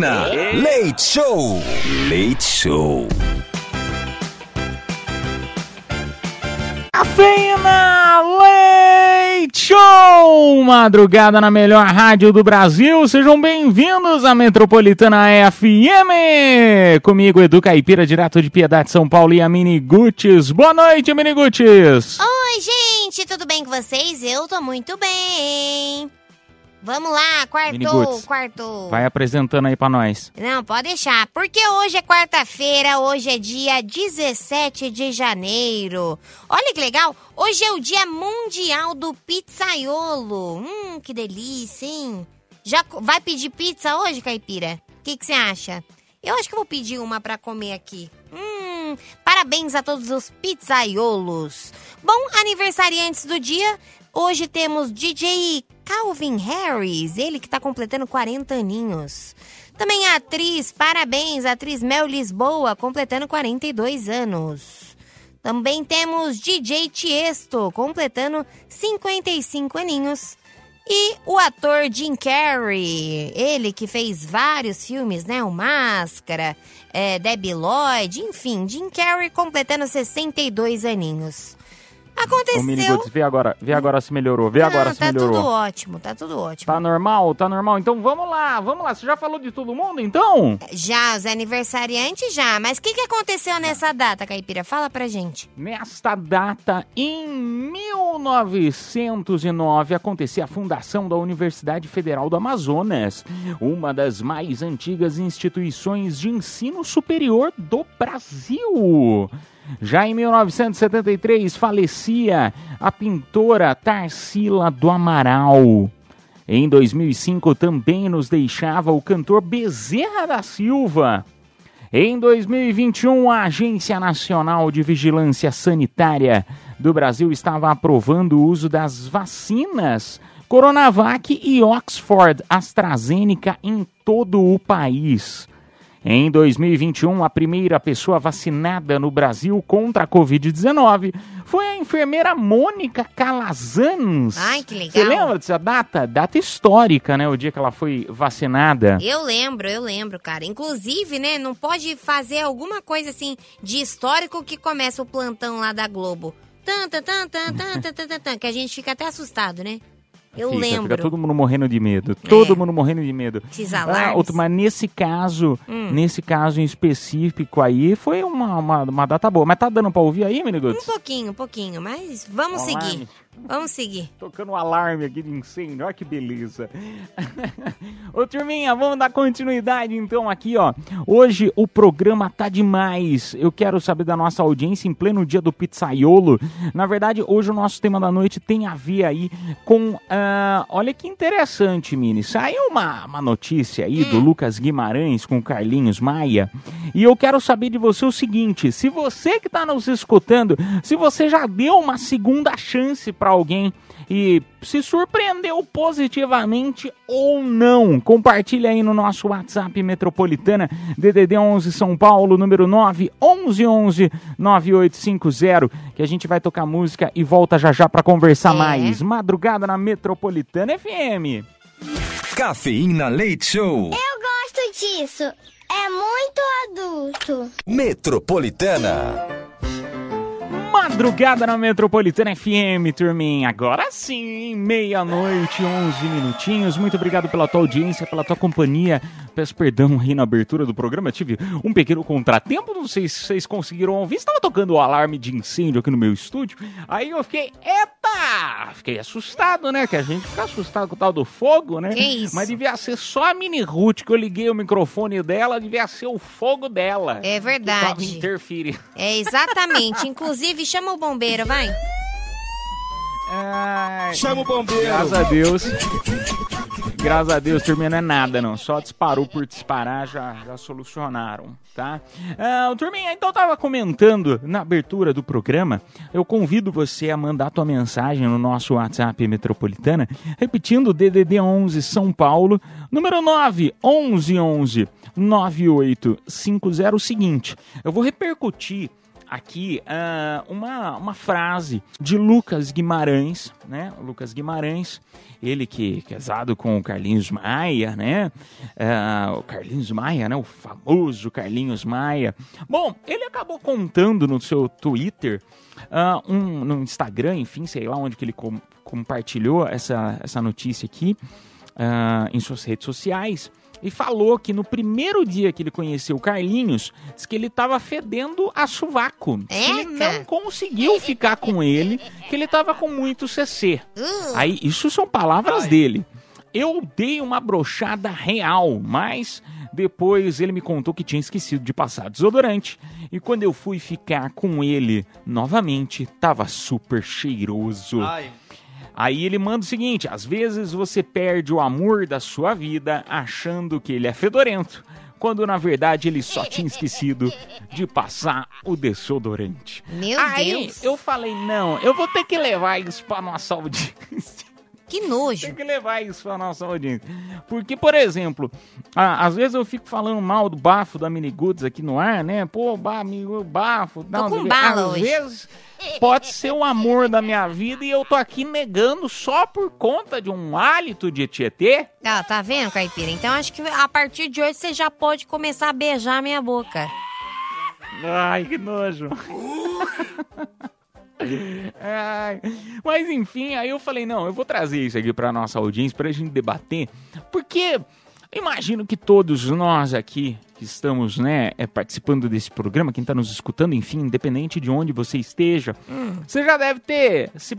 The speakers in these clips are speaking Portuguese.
Cafeína. Leite Show. Leite Show. Cafeína Leite Show! Madrugada na melhor rádio do Brasil. Sejam bem-vindos à Metropolitana FM. Comigo, Edu Caipira, direto de Piedade, São Paulo e a Mini Guts. Boa noite, Mini Guts. Oi, gente, tudo bem com vocês? Eu tô muito bem. Vamos lá, Mini quarto, Guts, quarto. Vai apresentando aí pra nós. Não, pode deixar, porque hoje é quarta-feira, hoje é dia 17 de janeiro. Olha que legal, hoje é o dia mundial do pizzaiolo. Hum, que delícia, hein? Já vai pedir pizza hoje, Caipira? O que você acha? Eu acho que vou pedir uma pra comer aqui. Hum, parabéns a todos os pizzaiolos. Bom, aniversariantes do dia, hoje temos DJ Calvin Harris, ele que tá completando 40 aninhos. Também a atriz, parabéns, a atriz Mel Lisboa, completando 42 anos. Também temos DJ Tiesto, completando 55 aninhos. E o ator Jim Carrey, ele que fez vários filmes, né? O Máscara, é, Debbie Lloyd, enfim, Jim Carrey completando 62 aninhos. Ô, Aconteceu... Guts, vê agora, vê agora se melhorou, vê Não, agora se tá melhorou. tudo ótimo, tá tudo ótimo. Tá normal? Tá normal? Então vamos lá, vamos lá. Você já falou de todo mundo, então? Já, os aniversariantes já. Mas o que, que aconteceu nessa data, Caipira? Fala pra gente. Nesta data, em 1909, acontecia a fundação da Universidade Federal do Amazonas, uma das mais antigas instituições de ensino superior do Brasil. Já em 1973, falecia a pintora Tarsila do Amaral. Em 2005, também nos deixava o cantor Bezerra da Silva. Em 2021, a Agência Nacional de Vigilância Sanitária do Brasil estava aprovando o uso das vacinas Coronavac e Oxford AstraZeneca em todo o país. Em 2021, a primeira pessoa vacinada no Brasil contra a Covid-19 foi a enfermeira Mônica Calazans. Ai, que legal. Você lembra dessa data? Data histórica, né? O dia que ela foi vacinada. Eu lembro, eu lembro, cara. Inclusive, né, não pode fazer alguma coisa assim de histórico que começa o plantão lá da Globo. Tan, tan, tan, tan, tan, tan, tan, tan, que a gente fica até assustado, né? Eu Fica, lembro. É. Fica todo mundo morrendo de medo. Todo mundo morrendo de medo. Esses Ah, outro, mas nesse caso, Hum. nesse caso em específico aí, foi uma, uma, uma data boa. Mas tá dando pra ouvir aí, Um Miniguts? pouquinho, um pouquinho, mas vamos Alarme. seguir. Vamos seguir. Tocando um alarme aqui de incêndio, olha que beleza. Ô turminha, vamos dar continuidade então aqui, ó. Hoje o programa tá demais. Eu quero saber da nossa audiência em pleno dia do pizzaiolo. Na verdade, hoje o nosso tema da noite tem a ver aí com. ah, olha que interessante, Mini. Saiu uma, uma notícia aí do Lucas Guimarães com Carlinhos Maia. E eu quero saber de você o seguinte: se você que tá nos escutando, se você já deu uma segunda chance pra alguém e se surpreendeu positivamente ou não, compartilha aí no nosso WhatsApp Metropolitana DDD 11 São Paulo, número 9 11 11 9850, que a gente vai tocar música e volta já já pra conversar É. mais. Madrugada na Metropolitana FM. Cafeína Leite Show. Eu gosto disso. É muito adulto. Metropolitana. Madrugada na Metropolitana FM, turminha. Agora sim, meia-noite, 11 minutinhos. Muito obrigado pela tua audiência, pela tua companhia. Peço perdão aí na abertura do programa. Tive um pequeno contratempo. Não sei se vocês conseguiram ouvir. Estava tocando o alarme de incêndio aqui no meu estúdio. Aí eu fiquei, eita! Fiquei assustado, né? Que a gente fica assustado com o tal do fogo, né? Que isso? Mas devia ser só a Mini Ruth que eu liguei o microfone dela. Devia ser o fogo dela. É Que tava verdade. interferindo. É exatamente. Inclusive, chama o bombeiro, vai. Ai, Chama o bombeiro. graças a Deus. Graças a Deus, turminha, não é nada, não. Só disparou por disparar, já, já solucionaram, tá? Ah, turminha, então eu tava comentando na abertura do programa. Eu convido você a mandar tua mensagem no nosso WhatsApp Metropolitana, repetindo DDD 11 São Paulo, número 9 11 11 9850. O seguinte, eu vou repercutir aqui ah, uma, uma frase de Lucas Guimarães, né? Lucas Guimarães, ele que é casado com o Carlinhos Maia, né? Ah, o Carlinhos Maia, né? O famoso Carlinhos Maia. Bom, ele acabou contando no seu Twitter, ah, um, no Instagram, enfim, sei lá onde que ele com- compartilhou essa, essa notícia aqui, em suas redes sociais e falou que no primeiro dia que ele conheceu o Carlinhos, disse que ele estava fedendo a sovaco. Que ele não conseguiu ficar com ele, que ele estava com muito CC. Uh, Aí, isso são palavras dele. Eu dei uma brochada real, mas depois ele me contou que tinha esquecido de passar desodorante. E quando eu fui ficar com ele novamente, tava super cheiroso. Ai. Aí ele manda o seguinte: às vezes você perde o amor da sua vida achando que ele é fedorento, quando na verdade ele só tinha esquecido de passar o desodorante. meu Aí Deus. eu falei: não, eu vou ter que levar isso pra nossa audiência. Que nojo. Tem que levar isso pra nossa audiência. Porque, por exemplo, a- às vezes eu fico falando mal do bafo da Miniguts aqui no ar, né? Pô, amigo, bafo. Não, com às bala hoje. vezes pode ser o amor da minha vida e eu tô aqui negando só por conta de um hálito de Tietê. Ah, tá vendo, Caipira? Então acho que a partir de hoje você já pode começar a beijar a minha boca. Ai, que nojo. Ai, mas enfim, aí eu falei, não, eu vou trazer isso aqui pra nossa audiência pra gente debater, porque imagino que todos nós aqui que estamos, né, é, participando desse programa, quem tá nos escutando, enfim, independente de onde você esteja, você já deve ter se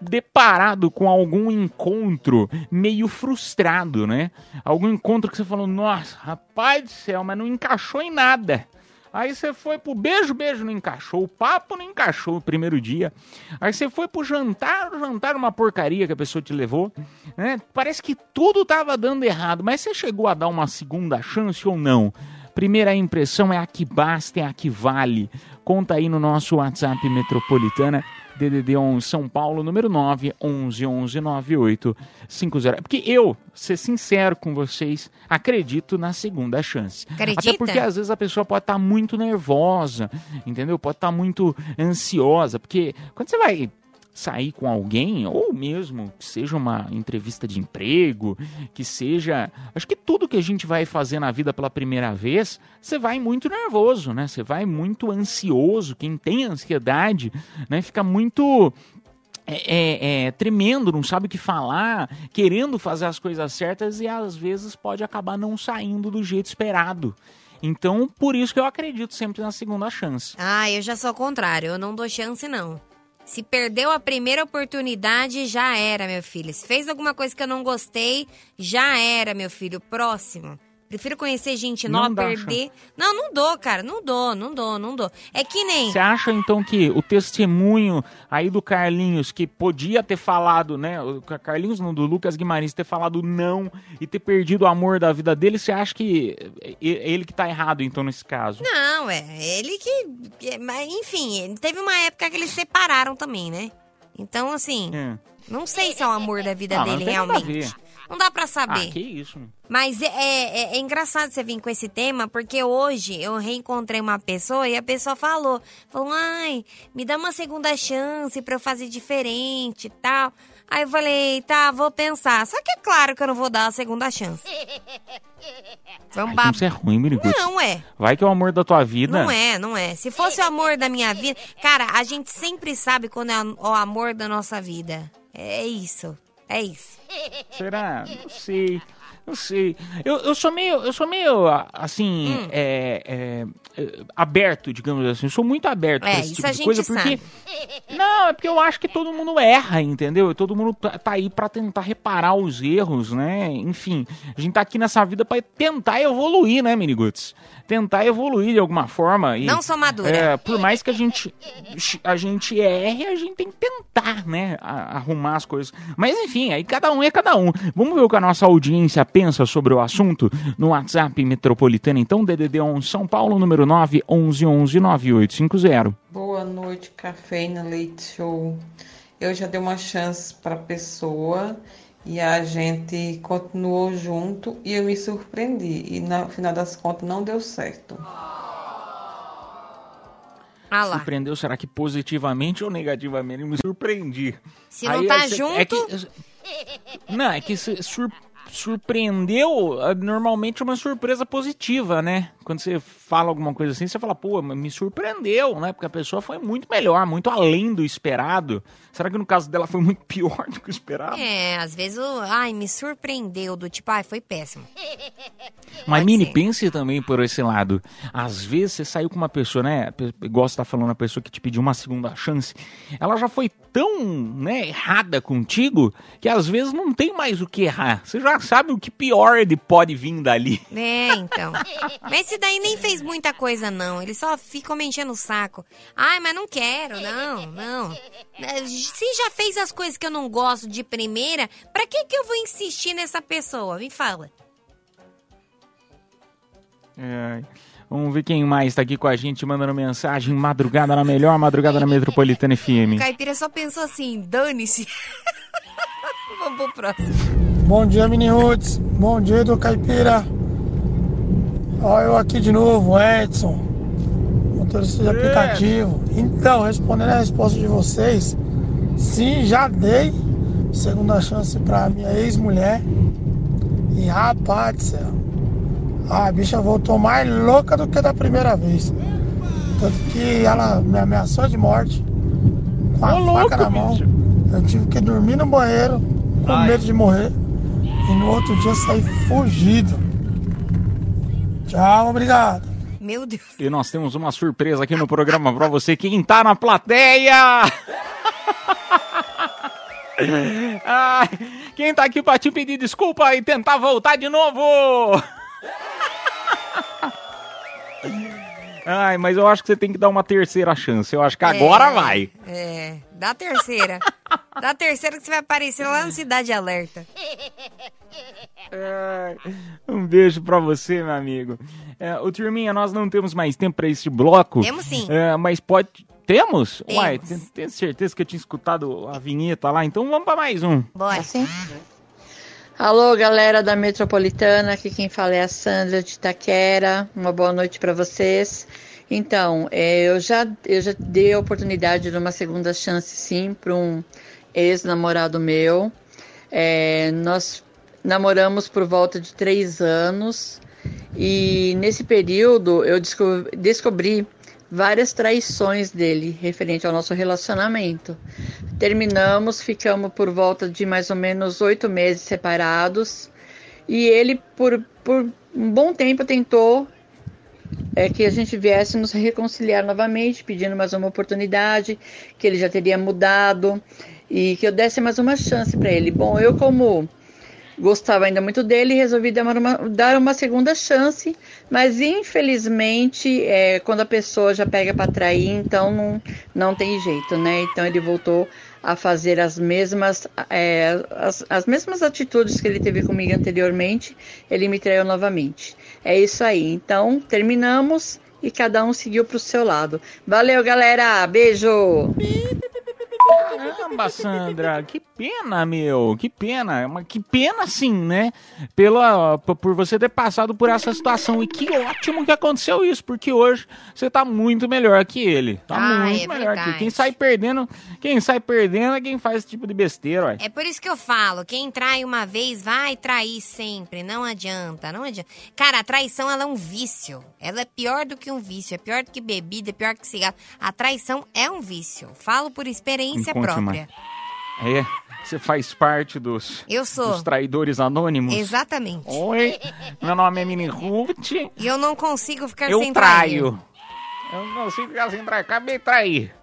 deparado com algum encontro meio frustrado, né? Algum encontro que você falou, nossa, rapaz do céu, mas não encaixou em nada. Aí você foi pro beijo, beijo não encaixou, o papo não encaixou o primeiro dia. Aí você foi pro jantar, jantar uma porcaria que a pessoa te levou, né? Parece que tudo tava dando errado, mas você chegou a dar uma segunda chance ou não? Primeira impressão é a que basta, é a que vale. Conta aí no nosso WhatsApp Metropolitana DDD 11 São Paulo, número 9 11 11 98 50. Porque eu, ser sincero com vocês, acredito na segunda chance. Acredita? Até porque às vezes a pessoa pode estar muito nervosa, entendeu? Pode estar muito ansiosa, porque quando você vai sair com alguém, ou mesmo que seja uma entrevista de emprego, que seja. Acho que tudo que a gente vai fazer na vida pela primeira vez, você vai muito nervoso, né? Você vai muito ansioso. Quem tem ansiedade, né, fica muito. É, é, é, tremendo, não sabe o que falar, querendo fazer as coisas certas e às vezes pode acabar não saindo do jeito esperado. Então, por isso que eu acredito sempre na segunda chance. Ah, eu já sou o contrário. Eu não dou chance, não. Se perdeu a primeira oportunidade, já era, meu filho. Se fez alguma coisa que eu não gostei, já era, meu filho. Próximo. Prefiro conhecer gente Não nova, dá perder. Não, não dou, cara. Não dou, não dou, não dou. É que nem. Você acha então que o testemunho aí do Carlinhos, que podia ter falado, né? O Carlinhos não, do Lucas Guimarães ter falado não e ter perdido o amor da vida dele, você acha que é ele que tá errado então nesse caso? Não, é ele que. enfim, teve uma época que eles separaram também, né? Então, assim, É. não sei se é o amor da vida Ah, não dele realmente. Não dá pra saber. Ah, que isso. Mas é, é- é engraçado você vir com esse tema, porque hoje eu reencontrei uma pessoa e a pessoa falou, falou, ai, me dá uma segunda chance pra eu fazer diferente e tal. Aí eu falei, tá, vou pensar. Só que é claro que eu não vou dar a segunda chance. Um Ai, você é ruim, Miriguts. Não é. Vai que é o amor da tua vida. Não é, não é. Se fosse o amor da minha vida. Cara, a gente sempre sabe quando é o amor da nossa vida. É isso. Isso. Será? Não. Não sei. Eu, eu sou meio, eu sou meio assim, Hum. é, é, aberto, digamos assim. Eu sou muito aberto É, pra esse isso tipo a de gente coisa, porque. Não, é porque eu acho que todo mundo erra, entendeu? Todo mundo tá, tá aí pra tentar reparar os erros, né? Enfim, a gente tá aqui nessa vida pra tentar evoluir, né, Miniguts? Tentar evoluir de alguma forma. E, Não sou madura. É, por mais que a gente, a gente erre, a gente tem que tentar, né? arrumar as coisas. Mas enfim, aí cada um é cada um. Vamos ver o que a nossa audiência pensa sobre o assunto no WhatsApp Metropolitana. Então, DDD 11 São Paulo, número 9 11 11 9850. Boa noite, Cafeína Leite Show. Eu já dei uma chance para a pessoa e a gente continuou junto e eu me surpreendi. E no final das contas não deu certo. Ah lá. Surpreendeu, será que positivamente ou negativamente? Eu me surpreendi. Se não tá é- junto- É que, não, é que se sur- surpreendeu, ah, normalmente é uma surpresa positiva, né? Quando você fala alguma coisa assim, você fala, pô, me surpreendeu, né? Porque a pessoa foi muito melhor, muito além do esperado. Será que no caso dela foi muito pior do que o esperado? É, às vezes o. Ai, me surpreendeu, do tipo, ai, foi péssimo. Mas, Mini, pense também por esse lado. Às vezes você saiu com uma pessoa, né? Igual você tá falando, a pessoa que te pediu uma segunda chance. Ela já foi tão, né, errada contigo que às vezes não tem mais o que errar. Você já sabe o que pior ele pode vir dali. É, então. Mas esse daí nem fez muita coisa, não. Ele só ficou me enchendo o saco. Ai, mas não quero, não, não. Se já fez as coisas que eu não gosto de primeira, pra que que eu vou insistir nessa pessoa? Me fala. É, Vamos ver quem mais tá aqui com a gente mandando mensagem. Madrugada na melhor, madrugada na Metropolitana O FM. caipira só pensou assim, dane-se. Vamos pro próximo. Bom dia, Mini Roots. Bom dia, do Caipira. Ó, eu aqui de novo, Edson, motorista de aplicativo. Então, respondendo a resposta de vocês, sim, já dei segunda chance pra minha ex-mulher. E rapaz a bicha voltou mais louca do que da primeira vez. Tanto que ela me ameaçou de morte, com a Ô, louco, faca na mão. bicho. Eu tive que dormir no banheiro, com Ai. medo de morrer. E no outro dia saí fugido. Tchau, obrigado. Meu Deus. E nós temos uma surpresa aqui no programa pra você. Quem tá na plateia? Ai, quem tá aqui pra te pedir desculpa e tentar voltar de novo? Ai, mas eu acho que você tem que dar uma terceira chance. Eu acho que agora É, vai. É, dá a terceira. dá a terceira que você vai aparecer lá no Cidade Alerta. Um beijo pra você, meu amigo. É, ô, Turminha, nós não temos mais tempo pra esse bloco. Temos sim. É, mas pode. Temos? Temos. Uai, tem, tem certeza que eu tinha escutado a vinheta lá, então vamos pra mais um. Bora. Assim? Alô, galera da Metropolitana, aqui quem fala é a Sandra de Itaquera. Uma boa noite para vocês. Então, é, eu, já, eu já dei a oportunidade de uma segunda chance, sim, para um ex-namorado meu. É, nós namoramos por volta de três anos e nesse período eu desco- descobri várias traições dele referente ao nosso relacionamento. Terminamos, ficamos por volta de mais ou menos oito meses separados. E ele, por, por um bom tempo, tentou é, que a gente viesse nos reconciliar novamente, pedindo mais uma oportunidade, que ele já teria mudado e que eu desse mais uma chance para ele. Bom, eu, como gostava ainda muito dele, resolvi dar uma, dar uma segunda chance, mas infelizmente, é, quando a pessoa já pega para trair, então não, não tem jeito, né? Então ele voltou a fazer as mesmas, é, as, as mesmas atitudes que ele teve comigo anteriormente, ele me traiu novamente. É isso aí. Então, terminamos e cada um seguiu pro seu lado. Valeu, galera. Beijo. Caramba, Sandra, que pena, meu, que pena, mas que pena sim, né? Pela, p- por você ter passado por essa situação e que ótimo que aconteceu isso, porque hoje você tá muito melhor que ele, tá Ah, muito é melhor que ele. verdade. Quem sai perdendo, quem sai perdendo é quem faz esse tipo de besteira, ué. É por isso que eu falo, quem trai uma vez vai trair sempre, não adianta, não adianta. Cara, a traição ela é um vício. Ela é pior do que um vício, é pior do que bebida, é pior que cigarro. A traição é um vício. Falo por experiência Me conte própria. mais. É, Você faz parte dos, Eu sou. dos traidores anônimos? Exatamente. Oi, meu nome é Mini Ruth. E eu não consigo ficar Eu sem trair. traio. Eu não consigo ficar sem trair. Acabei de trair.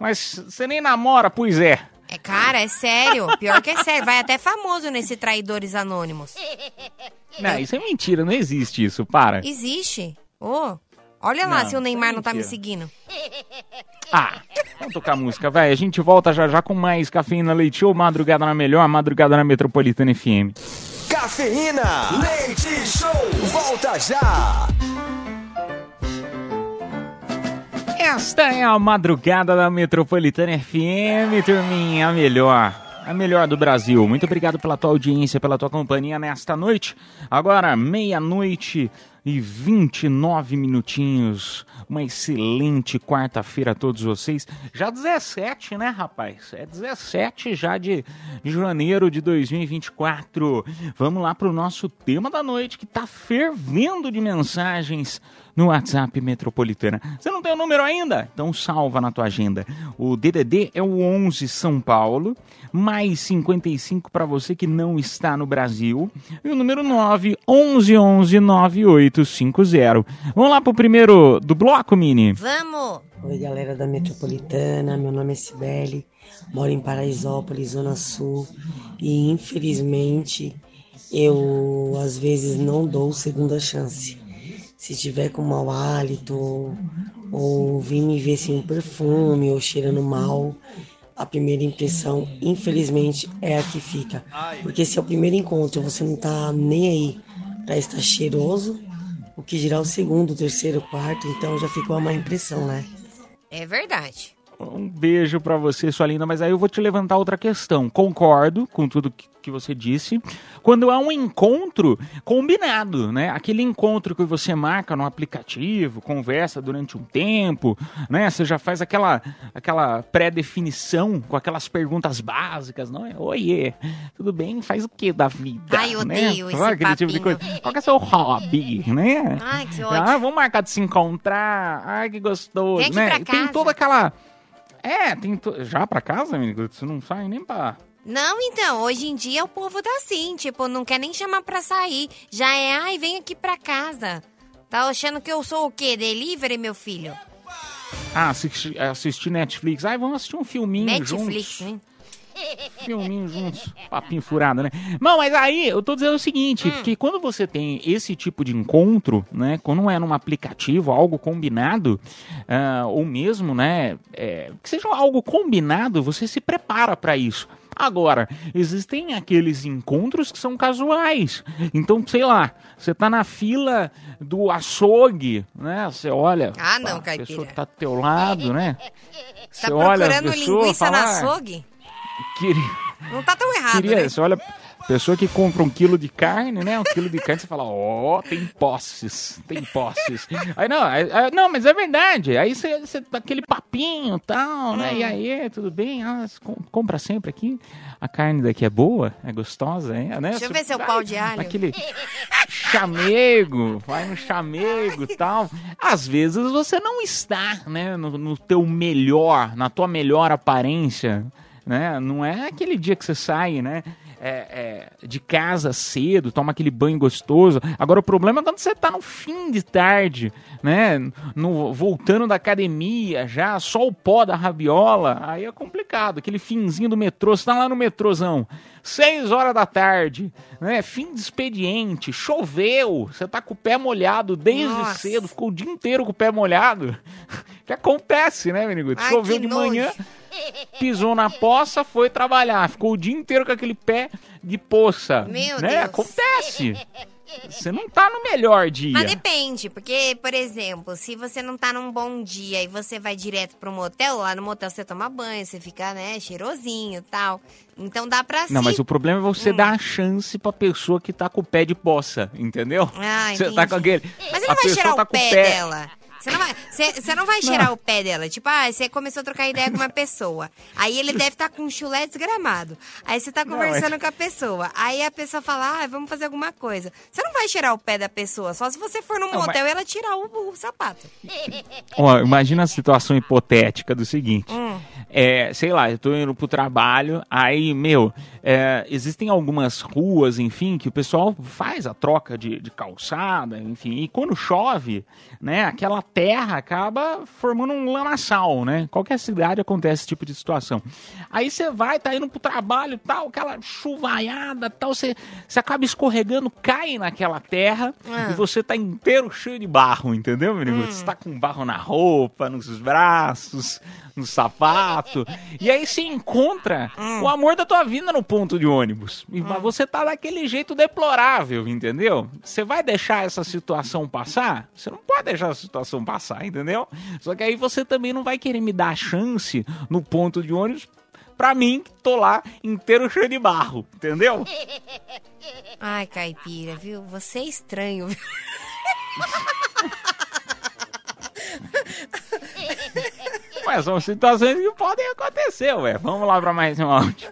Mas você nem namora, pois é. É, cara, é sério. Pior que é sério. Vai até famoso nesse Traidores Anônimos. Não, isso é mentira, não existe isso, para. Existe. Ô, olha lá Não, se o Neymar é não tá me mentira. seguindo. Ah, vamos tocar música, vai. A gente volta já já com mais Cafeína Leite Show, Madrugada na Melhor, Madrugada na Metropolitana FM. Cafeína. Leite Show. Volta já. Esta é a Madrugada da Metropolitana FM, turminha, a melhor. A melhor do Brasil. Muito obrigado pela tua audiência, pela tua companhia nesta noite. Agora, meia-noite e 29 minutinhos. Uma excelente quarta-feira a todos vocês. Já 17, né, rapaz? É 17 já de janeiro de 2024. Vamos lá pro nosso tema da noite que tá fervendo de mensagens no WhatsApp Metropolitana. Você não tem o número ainda? Então salva na tua agenda. O DDD é o 11 São Paulo, mais 55 para você que não está no Brasil. E o número 9 11 11 9850. Vamos lá pro primeiro do bloco, Mini. Vamos! Oi, galera da Metropolitana. Meu nome é Cibele, moro em Paraisópolis, Zona Sul. E infelizmente eu às vezes não dou segunda chance. Se tiver com mau hálito ou vir me ver sem um perfume ou cheirando mal, a primeira impressão, infelizmente, é a que fica. Porque se é o primeiro encontro você não tá nem aí pra estar cheiroso, o que dirá o segundo, o terceiro, o quarto, então já ficou uma má impressão, né? É verdade. Um beijo pra você, sua linda, mas aí eu vou te levantar outra questão. Concordo com tudo que, que você disse. Quando há um encontro combinado, né? Aquele encontro que você marca no aplicativo, conversa durante um tempo, né? Você já faz aquela, aquela pré-definição com aquelas perguntas básicas, não é? Oiê, tudo bem? Faz o que da vida? Ai, eu né? odeio esse Sabe aquele tipo de coisa. Qual que é o seu hobby, né? Ai, que Ah, ódio. vamos marcar de se encontrar. Ai, que gostoso, né? E Tem toda aquela. É, tem. To... Já pra casa, amigo? Você não sai nem pra. Não, então, hoje em dia o povo tá assim, tipo, não quer nem chamar pra sair. Já é, ai, vem aqui pra casa. Tá achando que eu sou o quê? Delivery, meu filho? Ah, assistir, assistir Netflix. Ai, vamos assistir um filminho Netflix, juntos. hein? Filminho juntos. Papinho furado, né? Não, mas aí eu tô dizendo o seguinte: que quando você tem esse tipo de encontro, né? Quando é num aplicativo, algo combinado, ah, ou mesmo, né? é, que seja algo combinado, você se prepara pra isso. Agora, existem aqueles encontros que são casuais. Então, sei lá, você tá na fila do açougue, né? Você olha. Ah, não, a caipira. pessoa tá do teu lado, né? Você tá Você olha a procurando pessoa, linguiça fala, na "Ah, açougue? Queria, Não tá tão errado, queria, né? você olha, pessoa que compra um quilo de carne, né? Um quilo de carne, você fala, ó, tem posses, tem posses. Aí não, aí- não, mas é verdade. Aí você, você aquele papinho e tal, né? E aí, tudo bem? Ah, compra sempre aqui. A carne daqui é boa, é gostosa, né? Deixa eu Você ver seu vai pau de alho. Naquele chamego, vai no chamego e tal. Às vezes você não está, né, no, no teu melhor, na tua melhor aparência, né? Não é aquele dia que você sai, né? é, é, de casa cedo, toma aquele banho gostoso. Agora o problema é quando você tá no fim de tarde, né? No, voltando da academia, já só o pó da rabiola, aí é complicado. Aquele finzinho do metrô, você tá lá no metrôzão, seis horas da tarde, né? Fim de expediente, choveu, você tá com o pé molhado desde Nossa. cedo, ficou o dia inteiro com o pé molhado. Que acontece, né, menino? Ai, Choveu de nojo. manhã, pisou na poça, foi trabalhar, ficou o dia inteiro com aquele pé de poça. Meu né? Deus. Acontece. Você não tá no melhor dia. Mas depende, porque, por exemplo, se você não tá num bom dia e você vai direto pro motel, lá no motel você toma banho, você fica, né, cheirosinho e tal. Então dá pra Não, se... mas o problema é você dar a chance pra pessoa que tá com o pé de poça, entendeu? Ah, Você tá entendi. com aquele. Mas ele a vai cheirar tá o com pé, dela. Você não vai, você, você não vai cheirar o pé dela. Tipo, ah, você começou a trocar ideia com uma pessoa. Aí ele deve estar com um chulé desgramado. Aí você tá Não, conversando é- com a pessoa. Aí a pessoa fala, ah, vamos fazer alguma coisa. Você não vai cheirar o pé da pessoa, só se você for num Não, motel e ela tirar o, o sapato. Ó, imagina a situação hipotética do seguinte. Hum. É, sei lá, eu tô indo pro trabalho, aí, meu, é, existem algumas ruas, enfim, que o pessoal faz a troca de, de calçada, enfim, e quando chove, né, aquela terra acaba formando um lamaçal, né? Qualquer cidade acontece esse tipo de situação. Aí você vai, tá indo pro trabalho, tal, aquela chuvaiada, tal, você, você acaba escorregando, cai naquela terra Ah. e você tá inteiro cheio de barro, entendeu, meu amigo? Você tá com barro na roupa, nos braços, no sapato. E aí você encontra o amor da tua vida no ponto de ônibus. E mas você tá daquele jeito deplorável, entendeu? Você vai deixar essa situação passar? Você não pode deixar essa situação passar, entendeu? Só que aí você também não vai querer me dar a chance no ponto de ônibus pra mim, que tô lá inteiro cheio de barro, entendeu? Ai, caipira, viu? Você é estranho, viu? Ué, são situações que podem acontecer, ué. Vamos lá pra mais um áudio.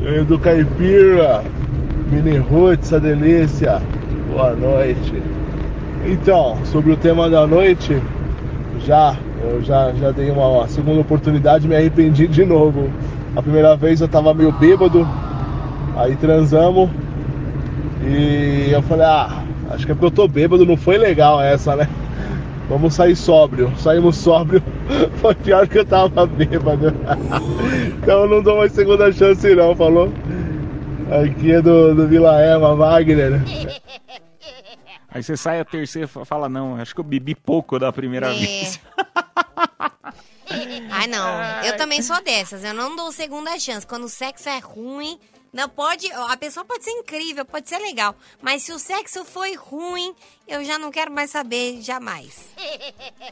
E aí, do Caipira, Mini Roots, essa delícia. Boa noite. Então, sobre o tema da noite, já, eu já, já dei uma, uma segunda oportunidade e me arrependi de novo. A primeira vez eu tava meio bêbado, aí transamos e eu falei, ah, acho que é porque eu tô bêbado, não foi legal essa, né? Vamos sair sóbrio. Saímos sóbrio, foi pior que eu tava bêbado. então não dou mais segunda chance não, falou? Aqui é do, do Vila Ema, Wagner. Aí você sai a terceira e fala, não, acho que eu bebi pouco da primeira É. vez. Ai, não. Eu também sou dessas. Eu não dou segunda chance. Quando o sexo é ruim, não pode. A pessoa pode ser incrível, pode ser legal. Mas se o sexo foi ruim, eu já não quero mais saber jamais.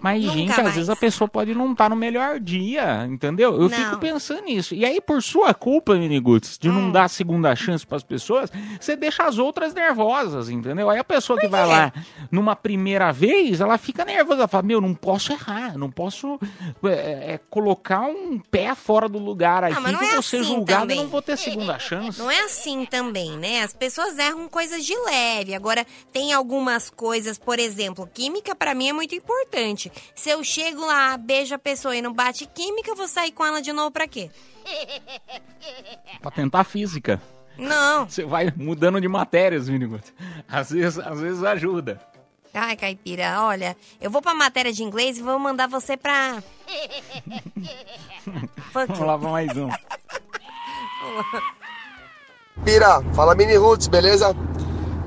Mas, Nunca gente, às mais. vezes a pessoa pode não estar no melhor dia, entendeu? Eu Não. fico pensando nisso. E aí, por sua culpa, Miniguts, de Hum. não dar segunda chance pras pessoas, você deixa as outras nervosas, entendeu? Aí a pessoa que vai quê? lá numa primeira vez, ela fica nervosa. Ela fala, meu, não posso errar, não posso é, é, colocar um pé fora do lugar aqui Ah, mas não que eu é vou ser assim julgado também. e não vou ter segunda chance. Não é assim também, né? As pessoas erram coisas de leve. Agora, tem algumas coisas, por exemplo, química pra mim é muito importante. Se eu chego lá, beijo a pessoa e não bate química, eu vou sair com ela de novo pra quê? Pra tentar física. Não. Você vai mudando de matérias, Miniguts. Às vezes, às vezes ajuda. Ai, caipira, olha, eu vou pra matéria de inglês e vou mandar você pra. Vamos lá pra mais um. Pira, fala Mini Roots, beleza?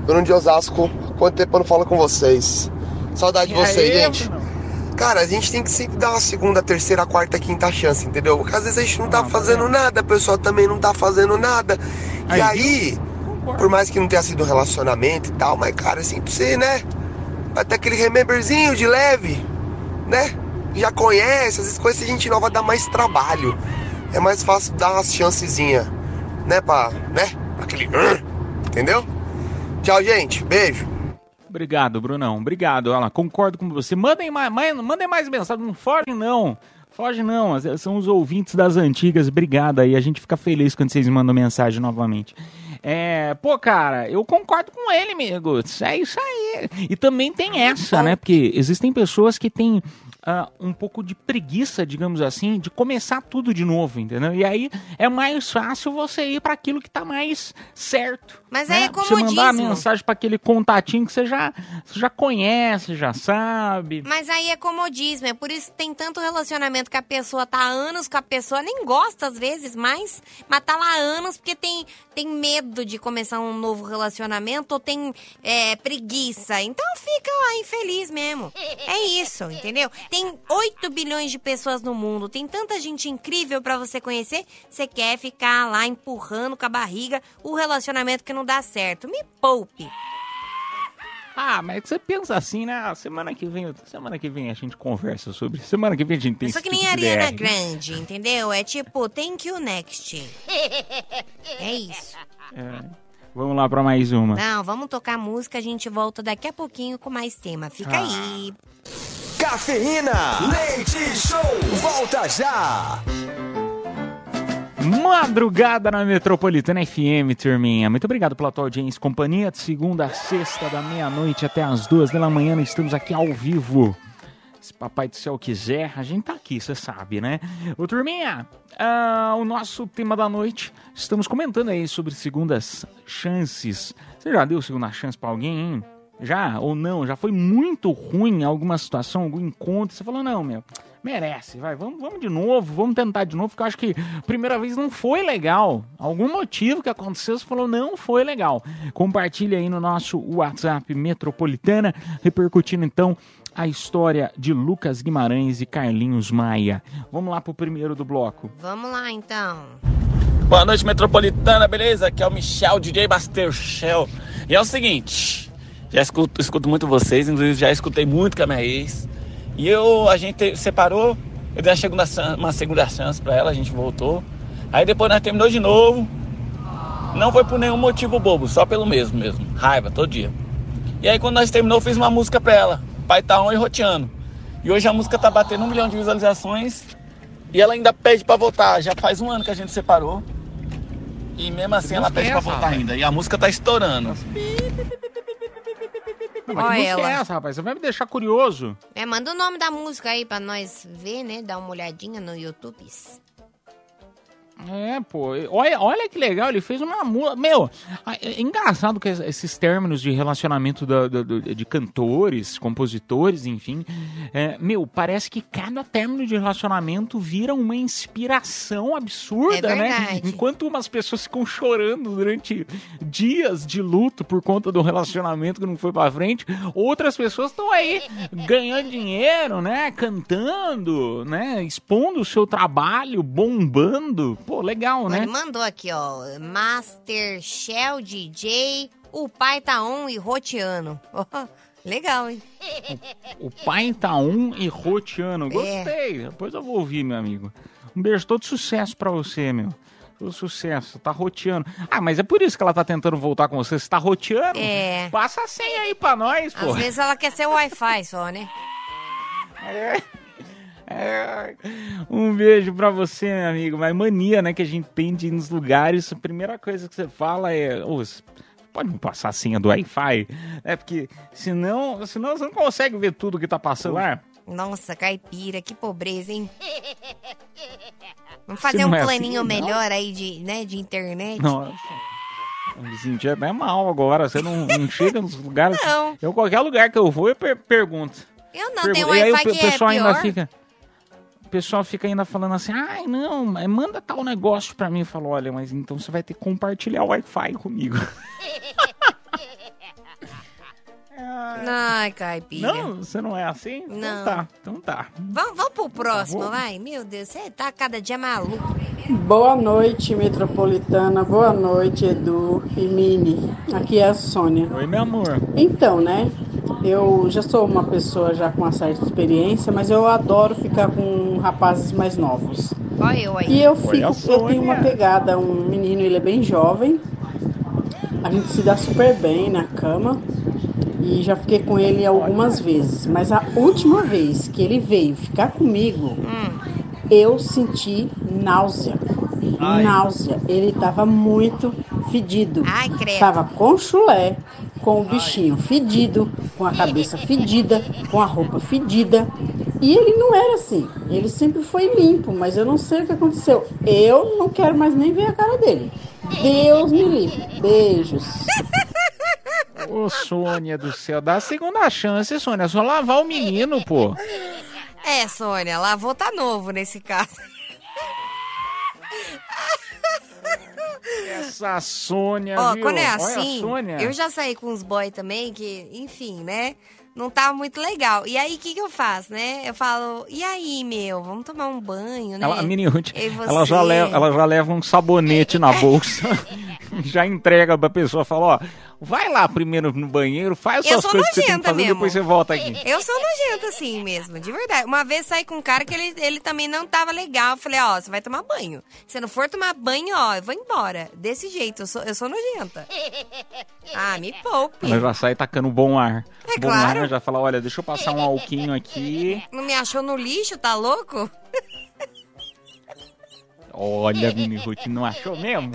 Bruno de Osasco, quanto tempo eu não falo com vocês? Saudade de vocês, aí, gente. Cara, a gente tem que sempre dar uma segunda, terceira, quarta, quinta chance, entendeu? Porque às vezes a gente não tá fazendo nada, a pessoa também não tá fazendo nada. E aí, por mais que não tenha sido um relacionamento e tal, mas cara, assim, pra você, né? Vai ter aquele rememberzinho de leve, né? Já conhece, às vezes conhecer gente nova dá mais trabalho. É mais fácil dar umas chancezinhas, né? Pra, né? Aquele. Entendeu? Tchau, gente. Beijo. Obrigado, Brunão. Obrigado. Olha lá, concordo com você. Mandem mais, mandem mais mensagem. Não foge, não. Foge, não. As- São os ouvintes das antigas. Obrigado aí. A gente fica feliz quando vocês mandam mensagem novamente. É, pô, cara, eu concordo com ele, amigo. É isso aí. E também tem essa, né? Porque existem pessoas que têm ah, um pouco de preguiça, digamos assim, de começar tudo de novo, entendeu? E aí é mais fácil você ir para aquilo que tá mais certo. Mas né? aí é Pra Você mandar a mensagem para aquele contatinho que você já, você já conhece, já sabe. Mas aí é comodismo, é por isso que tem tanto relacionamento que a pessoa tá há anos com a pessoa, nem gosta às vezes mais, mas tá lá há anos porque tem, tem medo de começar um novo relacionamento ou tem é, preguiça. Então fica lá infeliz mesmo. É isso, entendeu? Tem 8 bilhões de pessoas no mundo, tem tanta gente incrível pra você conhecer, você quer ficar lá empurrando com a barriga o relacionamento que não dá certo. Me poupe. Ah, mas você pensa assim, né? Ah, Semana que vem, semana que vem a gente conversa sobre. Semana que vem a gente tem esse que nem tipo a de Ariana DR. Grande, entendeu? É tipo, thank you next. É isso. É. Vamos lá pra mais uma. Não, vamos tocar música, a gente volta daqui a pouquinho com mais tema. Fica Ah. aí. Cafeína, leite show, volta já. Madrugada na Metropolitana FM, turminha. Muito obrigado pela tua audiência e companhia. De segunda a sexta, da meia-noite até as duas da manhã, estamos aqui ao vivo. Se papai do céu quiser, a gente tá aqui, você sabe, né? Ô, turminha, ah, o nosso tema da noite, estamos comentando aí sobre segundas chances. Você já deu segunda chance pra alguém, hein? Já ou não? Já foi muito ruim em alguma situação, algum encontro? Você falou, não, meu, merece, vai, vamos, vamos de novo, vamos tentar de novo, porque eu acho que a primeira vez não foi legal. Algum motivo que aconteceu, você falou, não foi legal. Compartilha aí no nosso WhatsApp Metropolitana, repercutindo então a história de Lucas Guimarães e Carlinhos Maia. Vamos lá pro primeiro do bloco. Vamos lá então. Boa noite, Metropolitana, beleza? Aqui é o Michel, DJ Baster Shell. E é o seguinte, já escuto, escuto muito vocês, inclusive já escutei muito com a minha ex. E eu, a gente separou, eu dei uma segunda, uma segunda chance pra ela, a gente voltou. Aí depois nós terminou de novo. Não foi por nenhum motivo bobo, só pelo mesmo mesmo. Raiva, todo dia. E aí quando nós terminou, eu fiz uma música pra ela. Pai tá on e roteando. E hoje a música tá batendo um milhão de visualizações. E ela ainda pede pra voltar. Já faz um ano que a gente separou. E mesmo assim ela pede pra voltar ainda. E a música tá estourando. Mas Ó que música ela. é essa, rapaz? Você vai me deixar curioso. É, manda o nome da música aí pra nós ver, né? Dar uma olhadinha no YouTube. É, pô. Olha, olha que legal, ele fez uma música. Meu, é engraçado que esses términos de relacionamento da- da- de cantores, compositores, enfim. é, meu, parece que cada término de relacionamento vira uma inspiração absurda, É né? Enquanto umas pessoas ficam chorando durante dias de luto por conta do relacionamento que não foi pra frente, outras pessoas estão aí ganhando dinheiro, né? Cantando, né? Expondo o seu trabalho, bombando. Pô, legal, né? Ele mandou aqui, ó. Master Shell DJ, o pai tá on e roteando. Legal, hein? O pai tá um e roteando. Gostei. Depois eu vou ouvir, meu amigo. Um beijo, todo sucesso pra você, meu. Todo sucesso. Tá roteando. Ah, mas é por isso que ela tá tentando voltar com você. Você tá roteando? É. Passa a senha aí pra nós, pô. Às vezes ela quer ser Wi-Fi só, né? É. É. Um beijo pra você, meu amigo. Mas mania, né, que a gente tem de ir nos lugares. A primeira coisa que você fala é. "Ô, você pode me passar a senha do Wi-Fi? É porque senão, senão você não consegue ver tudo que tá passando lá. Nossa, caipira, que pobreza, hein? Vamos fazer um é assim, planinho não. melhor aí de, né, de internet? Nossa. Me senti até mal agora. Você não, não chega nos lugares. Não. Eu, qualquer lugar que eu vou, eu per- pergunto. Eu não, Pergunto. tem um e aí o Wi-Fi que é pessoal ainda pior. fica. O pessoal fica ainda falando assim, ai não, mas manda tal negócio pra mim. Eu falo, olha, mas então você vai ter que compartilhar o Wi-Fi comigo. Ai, caipira. Não, você não é assim? Então Não. tá, então tá. Vamos, vamos pro próximo, vai? Meu Deus, você tá cada dia maluco. Boa noite, Metropolitana. Boa noite, Edu e Mini. Aqui é a Sônia. Oi, meu amor. Então, né? Eu já sou uma pessoa já com uma certa experiência, mas eu adoro ficar com rapazes mais novos. Olha eu aí. E eu fico, a eu tenho uma pegada, um menino, ele é bem jovem. A gente se dá super bem na cama. E já fiquei com ele algumas vezes. Mas a última vez que ele veio ficar comigo, eu senti náusea. Náusea. Ele tava muito fedido. Ai, credo. Tava com chulé, com o bichinho fedido, com a cabeça fedida, com a roupa fedida. E ele não era assim. Ele sempre foi limpo, mas eu não sei o que aconteceu. Eu não quero mais nem ver a cara dele. Deus me livre. Beijos. Ô, Sônia do céu, dá a segunda chance, Sônia. É só lavar o menino, pô. É, Sônia, lavou tá novo nesse caso. Essa Sônia, Ó, viu? quando é assim, eu já saí com uns boy também que, enfim, né? Não tava muito legal. E aí, o que que eu faço, né? Eu falo, e aí, meu, vamos tomar um banho, né? Ela, a mini Ruth, E ela, já leva, ela já leva um sabonete na bolsa. Já entrega pra pessoa, fala, ó, vai lá primeiro no banheiro, faz suas coisas que você tem que nojenta fazer, mesmo. depois você volta aqui. Eu sou nojenta assim mesmo, de verdade. Uma vez saí com um cara que ele, ele também não tava legal. Eu falei, ó, você vai tomar banho. Se não for tomar banho, ó, eu vou embora. Desse jeito, eu sou, eu sou nojenta. Ah, me poupe. Ela já sai tacando bom ar. É bom claro. ar, já fala, olha, deixa eu passar um alquinho aqui. Não me achou no lixo, tá louco? Olha, Mini Ruth, não achou mesmo?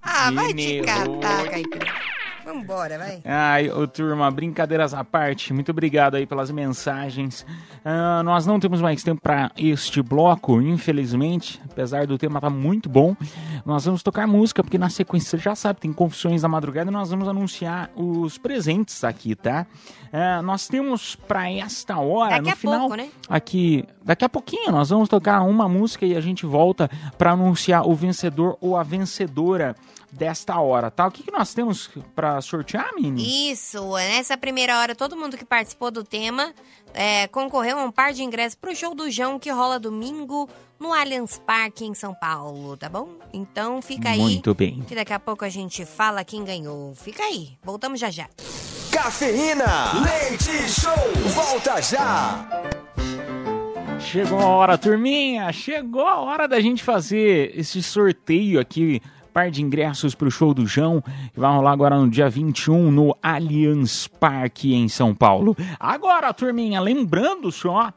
Ah, vai te catar. Caipira. Vambora, vai. Ai, ô turma, brincadeiras à parte, muito obrigado aí pelas mensagens. Ah, nós não temos mais tempo para este bloco, infelizmente, apesar do tema estar muito bom. Nós vamos tocar música, porque na sequência você já sabe, tem Confissões da Madrugada e nós vamos anunciar os presentes aqui, tá? Ah, nós temos para esta hora, Daqui no a final, pouco, né? aqui, daqui a pouquinho nós vamos tocar uma música e a gente volta para anunciar o vencedor ou a vencedora desta hora, tá? O que, que nós temos para sortear, Mini? Isso, nessa primeira hora, todo mundo que participou do tema é, concorreu a um par de ingressos pro show do João que rola domingo no Allianz Parque em São Paulo, tá bom? Então fica aí. Muito bem. Que daqui a pouco a gente fala quem ganhou. Fica aí, voltamos já já. Cafeína, leite show, volta já. Chegou a hora, turminha! Chegou a hora da gente fazer esse sorteio aqui, par de ingressos para o show do João, que vai rolar agora no dia 21 no Allianz Parque em São Paulo. Agora, turminha, lembrando só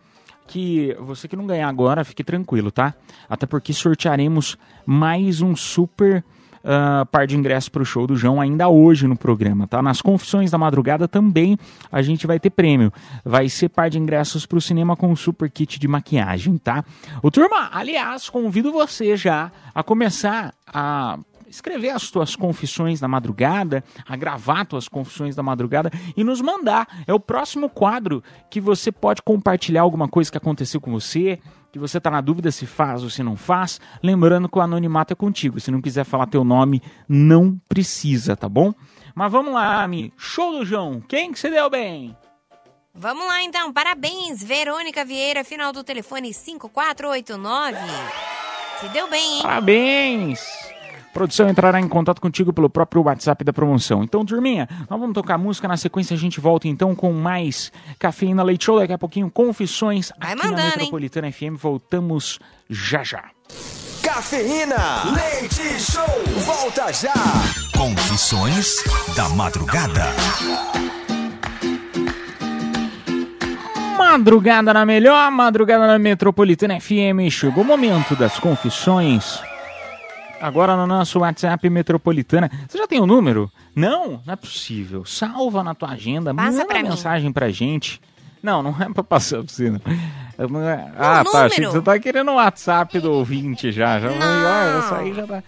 que você que não ganhar agora, fique tranquilo, tá? Até porque sortearemos mais um super ah, par de ingressos para o show do João ainda hoje no programa, tá? Nas confissões da madrugada também a gente vai ter prêmio. Vai ser par de ingressos para o cinema com super kit de maquiagem, tá? O turma, aliás, convido você já a começar a escrever as tuas confissões da madrugada, a gravar tuas confissões da madrugada e nos mandar. É o próximo quadro que você pode compartilhar alguma coisa que aconteceu com você, que você tá na dúvida se faz ou se não faz. Lembrando que o anonimato é contigo. Se não quiser falar teu nome, não precisa, tá bom? Mas vamos lá, Ami. Show do João. Quem que se deu bem? Vamos lá então, parabéns, Verônica Vieira, final do telefone 5489. Se deu bem, hein? Parabéns! Produção entrará em contato contigo pelo próprio WhatsApp da promoção. Então, turminha, nós vamos tocar música. Na sequência, a gente volta então com mais Cafeína Leite Show. Daqui a pouquinho, confissões aqui na mandando, hein? Metropolitana FM. Voltamos já já. Cafeína, leite show, volta já. Confissões da Madrugada. Madrugada na melhor, madrugada na Metropolitana FM. Chegou o momento das confissões. Agora no nosso WhatsApp Metropolitana. Você já tem o número? Não, não é possível. Salva na tua agenda, Passa manda pra mim. mensagem pra gente. Não, não é pra passar pra você. Não. Eu não é- Ah, tá. Achei que você tá querendo o WhatsApp do ouvinte já. já Não. Olha, isso aí já tá.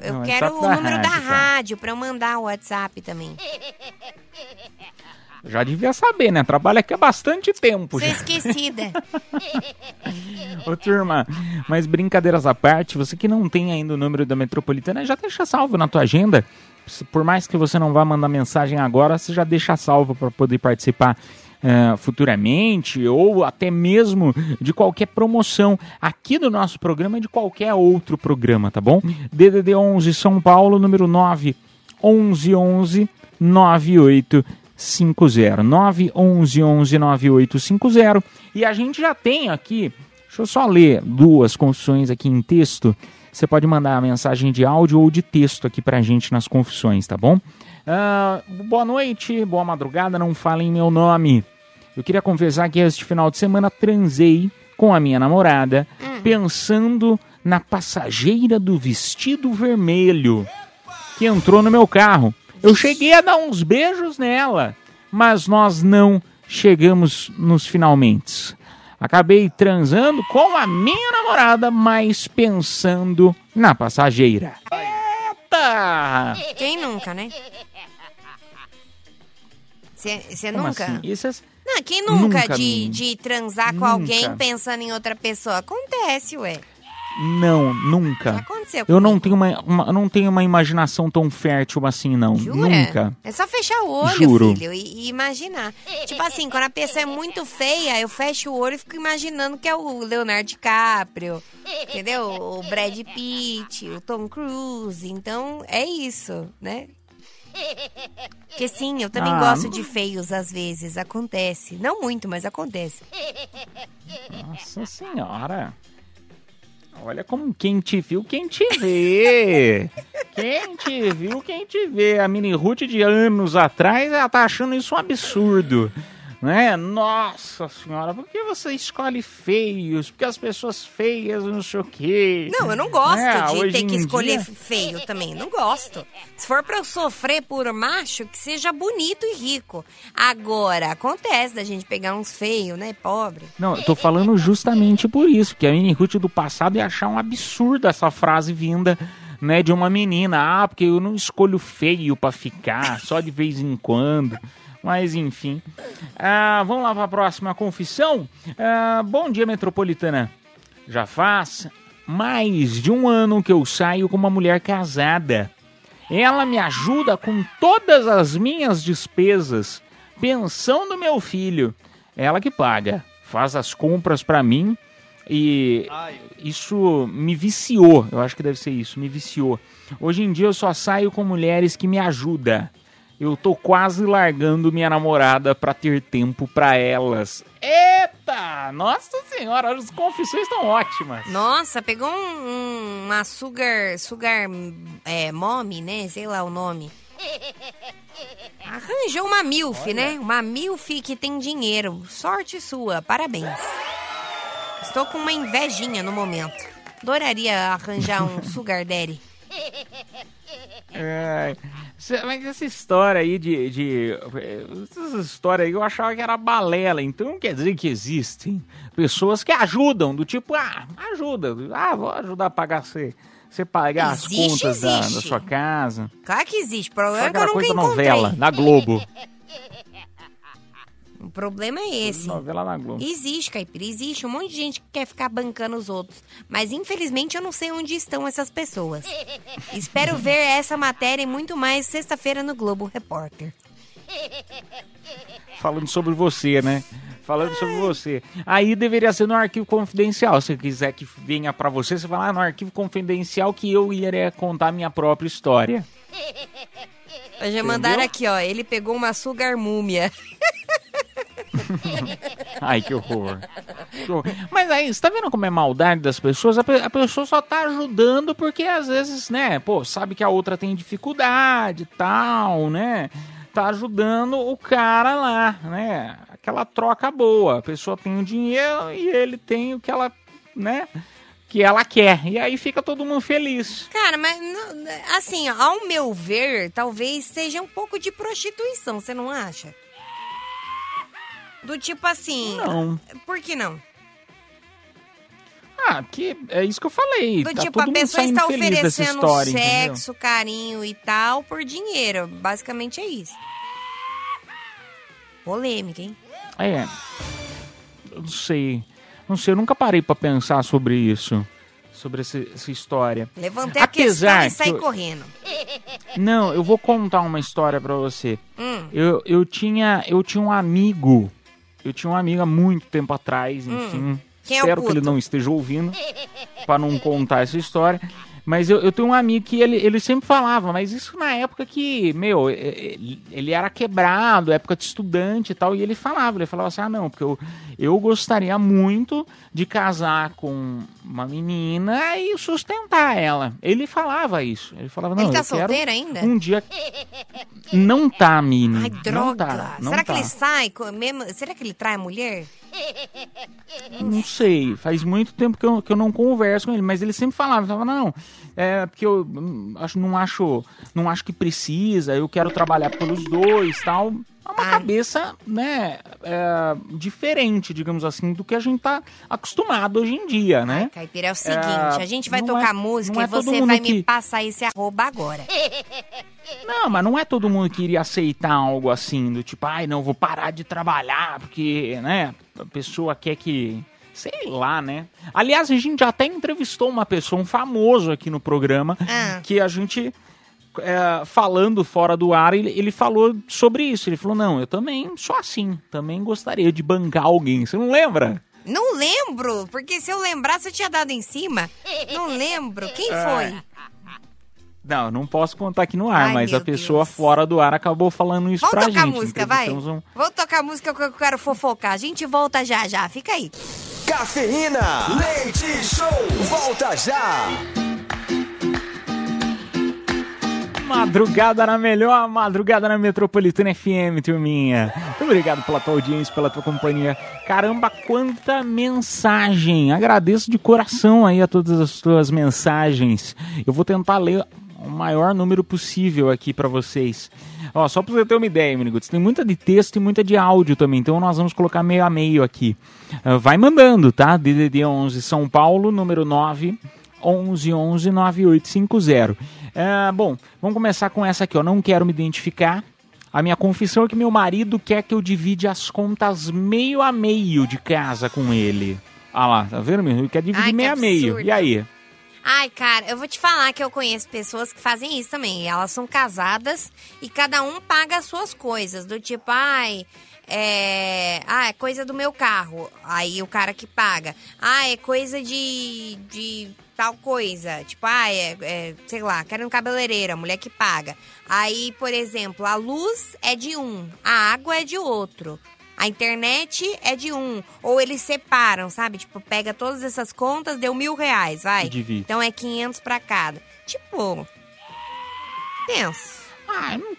Eu Não, quero WhatsApp o número da rádio, tá. rádio pra eu mandar o WhatsApp também. Já devia saber, né? Trabalha aqui há bastante tempo. Você já. esquecida. Ô, turma, mas brincadeiras à parte, você que não tem ainda o número da Metropolitana, já deixa salvo na tua agenda. Por mais que você não vá mandar mensagem agora, você já deixa salvo para poder participar eh, futuramente ou até mesmo de qualquer promoção aqui do nosso programa e de qualquer outro programa, tá bom? DDD 11 São Paulo, número 9 11 11 9850 911 11 9850 e a gente já tem aqui Deixa eu só ler duas confissões aqui em texto. Você pode mandar a mensagem de áudio ou de texto aqui pra gente nas confissões, tá bom? Ah, boa noite, boa madrugada, não falem meu nome. Eu queria confessar que este final de semana transei com a minha namorada, pensando na passageira do vestido vermelho que entrou no meu carro. Eu cheguei a dar uns beijos nela, mas nós não chegamos nos finalmente. Acabei transando com a minha namorada, mas pensando na passageira. Eita! Quem nunca, né? Você nunca? assim? Isso é- Não, quem nunca, Nunca, de, de transar com Nunca. alguém pensando em outra pessoa? Acontece, ué. Não, nunca. aconteceu Eu não tenho uma, uma- não tenho uma imaginação tão fértil assim, não. Jura? Nunca. É só fechar o olho, Juro. filho, e, e imaginar. Tipo assim, quando a pessoa é muito feia, eu fecho o olho e fico imaginando que é o Leonardo DiCaprio, entendeu? O Brad Pitt, o Tom Cruise. Então, é isso, né? Porque sim, eu também Ah, gosto não- de feios às vezes, acontece. Não muito, mas acontece. Nossa senhora. Olha como quem te viu, quem te vê. Quem te viu, quem te vê. A mini Ruth de anos atrás, ela tá achando isso um absurdo. Né? Nossa senhora, por que você escolhe feios? Porque as pessoas feias, não sei o quê. Não, eu não gosto É, de ter que escolher dia- feio também. Não gosto. Se for pra eu sofrer por macho, que seja bonito e rico. Agora, acontece da gente pegar uns feios, né? Pobre. Não, eu tô falando justamente por isso, que a mini Ruth do passado ia achar um absurdo essa frase vinda, né, de uma menina. Ah, porque eu não escolho feio pra ficar, só de vez em quando. Mas enfim. Ah, vamos lá pra próxima confissão. Ah, bom dia, metropolitana. Já faz mais de um ano que eu saio com uma mulher casada. Ela me ajuda com todas as minhas despesas. Pensão do meu filho. Ela que paga. Faz as compras pra mim. E isso me viciou. Eu acho que deve ser isso. Me viciou. Hoje em dia eu só saio com mulheres que me ajudam. Eu tô quase largando minha namorada pra ter tempo pra elas. Eita! Nossa senhora, as confissões estão ótimas. Nossa, pegou um, um- uma sugar, sugar é, mommy, né? Sei lá o nome. Arranjou uma milf, né? Uma milf que tem dinheiro. Sorte sua, parabéns. Estou com uma invejinha no momento. Adoraria arranjar um sugar daddy. É, mas essa história aí de, de. Essa história aí eu achava que era balela. Então quer dizer que existem pessoas que ajudam, do tipo, ah, ajuda. Ah, vou ajudar a pagar você. Você pagar as Existe, contas da, da sua casa. Claro que existe. O problema é que eu nunca coisa encontrei. novela, na Globo. O problema é esse. Novela na Globo. Existe, Caipira, existe um monte de gente que quer ficar bancando os outros. Mas infelizmente eu não sei onde estão essas pessoas. Espero ver essa matéria e muito mais sexta-feira no Globo Repórter. Falando sobre você, né? Falando sobre você. Aí deveria ser no arquivo confidencial. Se quiser que venha pra você, você vai lá no arquivo confidencial que eu iria contar a minha própria história. Já mandaram aqui, ó. Ele pegou uma sugar múmia. Ai, que horror. Que horror. Mas aí, você tá vendo como é maldade das pessoas? A, pe- a pessoa só tá ajudando porque às vezes, né, pô, sabe que a outra tem dificuldade e tal, né? Tá ajudando o cara lá, né? Aquela troca boa. A pessoa tem o dinheiro e ele tem o que ela, né? Que ela quer. E aí fica todo mundo feliz. Cara, mas assim, ao meu ver, talvez seja um pouco de prostituição, você não acha? Do tipo assim. Não. Por que não? Ah, que é isso que eu falei. Do tá tipo, a pessoa está oferecendo história, entendeu? sexo, carinho e tal por dinheiro. Basicamente é isso. Polêmica, hein? É. Eu não sei. Não sei, eu nunca parei pra pensar sobre isso. Sobre essa, essa história. Levantei Apesar a questão e saí que eu- correndo. Não, eu vou contar uma história pra você. Hum. Eu, eu, tinha, eu tinha um amigo. Eu tinha um amigo há muito tempo atrás, Hum. enfim. Quem é Espero que ele não esteja ouvindo pra não contar essa história. Mas eu, eu tenho um amigo que ele, ele sempre falava, mas isso na época que, meu, ele era quebrado, época de estudante e tal, e ele falava, ele falava assim, ah não, porque eu, eu gostaria muito de casar com uma menina e sustentar ela. Ele falava isso, ele falava, não, Ele tá eu quero solteiro ainda? um dia... Não tá, Mini. Ai, Não droga. tá, Será que tá. ele sai com- mesmo? Será que ele trai a mulher? Não sei, faz muito tempo que eu, que eu não converso com ele, mas ele sempre falava, falava, não, é porque eu hum, acho, não acho, não acho que precisa, eu quero trabalhar pelos dois, tal. É uma cabeça, né, é, diferente, digamos assim, do que a gente tá acostumado hoje em dia, né? Caipira, é o seguinte, a gente vai tocar é- música e é você vai que- me passar esse arroba agora. Não, mas não é todo mundo que iria aceitar algo assim, do tipo, ai, não, vou parar de trabalhar, porque, né, a pessoa quer que, Sei lá, né? Aliás, a gente até entrevistou uma pessoa, um famoso aqui no programa, Ah. que a gente, é, falando fora do ar, ele, ele falou sobre isso. Ele falou: não, eu também sou assim, também gostaria de bancar alguém. Você não lembra? Não lembro, porque se eu lembrasse eu tinha dado em cima. Não lembro. Quem foi? Não, não posso contar aqui no ar, Ai, mas a pessoa fora do ar acabou falando isso Vamos pra tocar gente. música, vai? Um- Vamos tocar música que eu quero fofocar. A gente volta já já. Fica aí. Cafeína, leite show, volta já. Madrugada na melhor, madrugada na Metropolitana FM, turminha. Muito obrigado pela tua audiência, pela tua companhia. Caramba, quanta mensagem! Agradeço de coração aí a todas as tuas mensagens. Eu vou tentar ler o maior número possível aqui pra vocês. Ó, só pra você ter uma ideia, Miniguts, tem muita de texto e muita de áudio também, então nós vamos colocar meio a meio aqui. Ah, vai mandando, tá? DDD 11 São Paulo, número 9 11 11 9850. É, bom, vamos começar com essa aqui, ó. Não quero me identificar. A minha confissão é que meu marido quer que eu divide as contas meio a meio de casa com ele. Ah lá, tá vendo, meu? Ele quer dividir Ai, que meio a meio. E aí? Ai, cara, eu vou te falar que eu conheço pessoas que fazem isso também. Elas são casadas e cada um paga as suas coisas. Do tipo, ai, é. Ah, é coisa do meu carro. Aí o cara que paga. Ah, é coisa de. de tal coisa. Tipo, ah, é, é, sei lá, quero um cabeleireiro, a mulher que paga. Aí, por exemplo, a luz é de um, a água é de outro. A internet é de um. Ou eles separam, sabe? Tipo, pega todas essas contas, deu mil reais, vai. Divide. Então é 500 pra cada. Tipo. Tenso. Ah, não,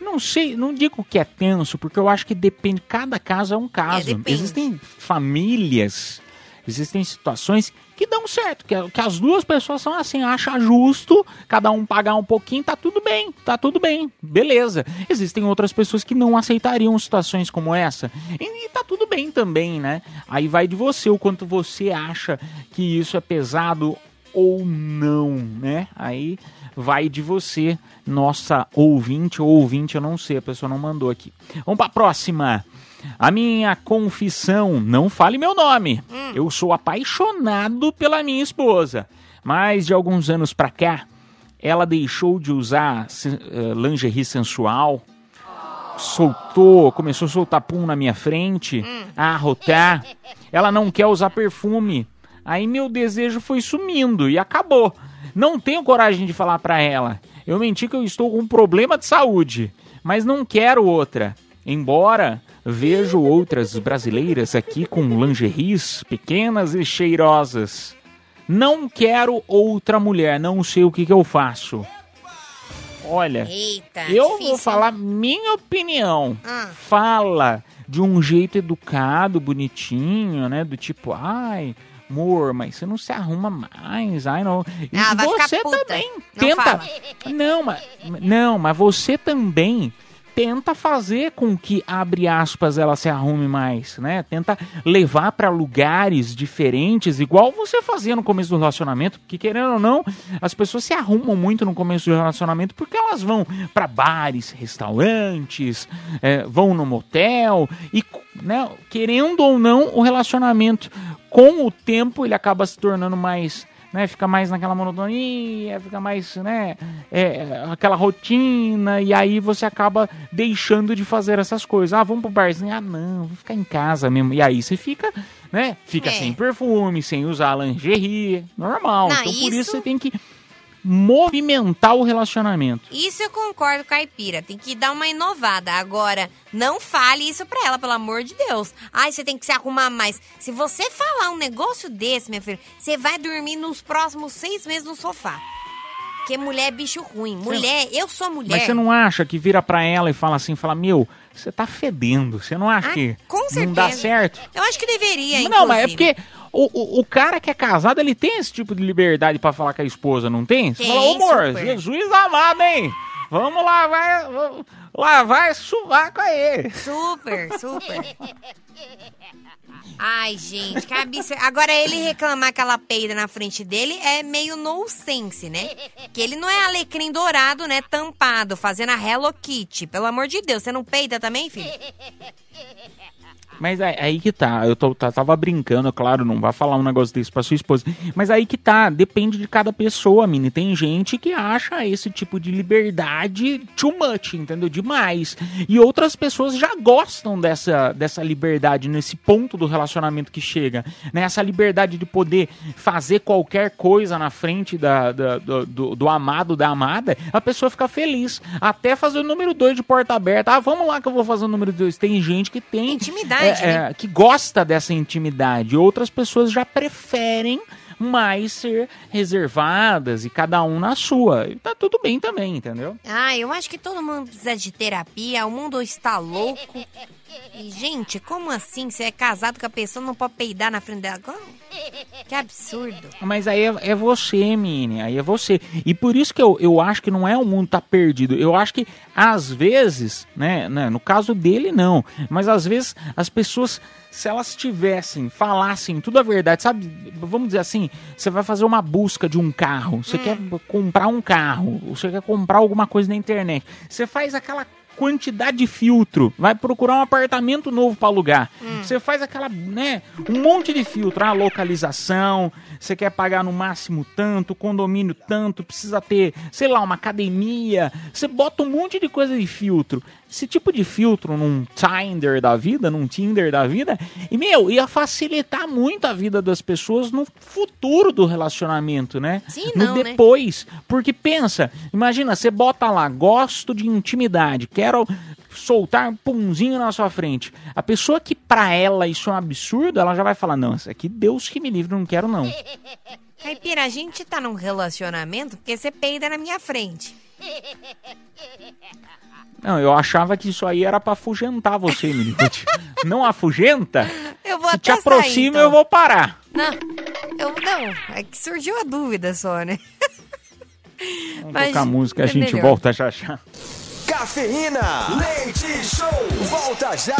não sei, não digo que é tenso, porque eu acho que depende, cada caso é um caso. depende. existem famílias, existem situações que dão certo, que, que as duas pessoas são assim, acham justo, cada um pagar um pouquinho, tá tudo bem, tá tudo bem, beleza. Existem outras pessoas que não aceitariam situações como essa, e, e tá tudo bem também, né? Aí vai de você, o quanto você acha que isso é pesado ou não, né? Aí vai de você, nossa ouvinte ou ouvinte, eu não sei, a pessoa não mandou aqui. Vamos para a próxima. A minha confissão, não fale meu nome. Eu sou apaixonado pela minha esposa, mas de alguns anos pra cá, ela deixou de usar eh, lingerie sensual, soltou, começou a soltar pum na minha frente, a arrotar. Ela não quer usar perfume. Aí meu desejo foi sumindo e acabou. Não tenho coragem de falar pra ela. Eu menti que eu estou com um problema de saúde, mas não quero outra. Embora vejo outras brasileiras aqui com lingeries pequenas e cheirosas. Não quero outra mulher, não sei o que, que eu faço. Olha, Eita, eu difícil, vou falar minha opinião. Ah. Fala de um jeito educado, bonitinho, né? Do tipo, ai, amor, mas você não se arruma mais, ai não. E Ah, você também Não tenta. fala. Não, mas não, mas você também tenta fazer com que abre aspas ela se arrume mais, né? Tenta levar pra lugares diferentes, igual você fazia no começo do relacionamento, porque querendo ou não, as pessoas se arrumam muito no começo do relacionamento porque elas vão pra bares, restaurantes, é, vão no motel e, né, querendo ou não, o relacionamento com o tempo ele acaba se tornando mais né, fica mais naquela monotonia, fica mais, né, é, aquela rotina, e aí você acaba deixando de fazer essas coisas. Ah, vamos pro barzinho? Ah, não, vou ficar em casa mesmo. E aí você fica, né, fica É. sem perfume, sem usar lingerie, normal. Não, então por isso isso- você tem que movimentar o relacionamento. Isso eu concordo, caipira. Tem que dar uma inovada. Agora, não fale isso pra ela, pelo amor de Deus. Ai, você tem que se arrumar mais. Se você falar um negócio desse, minha filha, você vai dormir nos próximos seis meses no sofá. Porque mulher é bicho ruim. Mulher, eu sou mulher. Mas você não acha que vira pra ela e fala assim, fala, meu, você tá fedendo, você não acha Ah, que com certeza. não dá certo? Eu acho que deveria, Não, mas é inclusive. porque o, o, o cara que é casado, ele tem esse tipo de liberdade pra falar com a esposa, não tem? Você Tem, fala, ô amor, super. Jesus amado, hein? Vamos lá, vai, vamos- lá vai sovaco aí. Super, super. Ai, gente, que absurdo. Agora, ele reclamar que ela peida na frente dele é meio no sense, né? Que ele não é alecrim dourado, né? Tampado, fazendo a Hello Kitty. Pelo amor de Deus, você não peida também, filho? Mas aí, aí que tá, eu tô, tá- tava brincando, claro, não vai falar um negócio desse pra sua esposa. Mas aí que tá, depende de cada pessoa, mini. Tem gente que acha esse tipo de liberdade too much, entendeu? Demais. E outras pessoas já gostam dessa, dessa liberdade, nesse ponto do relacionamento que chega. Né? Essa liberdade de poder fazer qualquer coisa na frente da, da- do, do- do amado, da amada, a pessoa fica feliz. Até fazer o número 2 de porta aberta. Ah, vamos lá que eu vou fazer o número 2. Tem gente que tem. Intimidade, é, é, que gosta dessa intimidade. Outras pessoas já preferem mais ser reservadas e cada um na sua. E tá tudo bem também, entendeu? Ah, eu acho que todo mundo precisa de terapia, o mundo está louco. E, gente, como assim? Você é casado com a pessoa, não pode peidar na frente dela? Que absurdo. Mas aí é, é você, Mini, aí é você. E por isso que eu, eu acho que não é o mundo tá perdido. Eu acho que, às vezes, né, né, no caso dele, não. Mas às vezes as pessoas, se elas tivessem, falassem tudo a verdade, sabe? Vamos dizer assim, você vai fazer uma busca de um carro, você quer comprar um carro, você quer comprar alguma coisa na internet. Você faz aquela quantidade de filtro, vai procurar um apartamento novo para alugar. Você faz aquela, né, um monte de filtro, a localização, você quer pagar no máximo tanto, condomínio tanto, precisa ter, sei lá, uma academia. Você bota um monte de coisa de filtro. Esse tipo de filtro num Tinder da vida, num Tinder da vida, e meu, ia facilitar muito a vida das pessoas no futuro do relacionamento, né? Sim, no não, né? depois. Porque pensa, imagina, você bota lá, gosto de intimidade, quero soltar um punzinho na sua frente. A pessoa que pra ela isso é um absurdo, ela já vai falar, não, isso aqui Deus que me livre, não quero não. Caipira, a gente tá num relacionamento porque você peida na minha frente. Não, eu achava que isso aí era pra afugentar você, menino. não afugenta? Eu vou Se te aproxima, sair, então. eu vou parar. Não, eu não. É que surgiu a dúvida só, né? Vamos tocar música, a gente melhor. volta já já. Cafeína, leite show, volta já.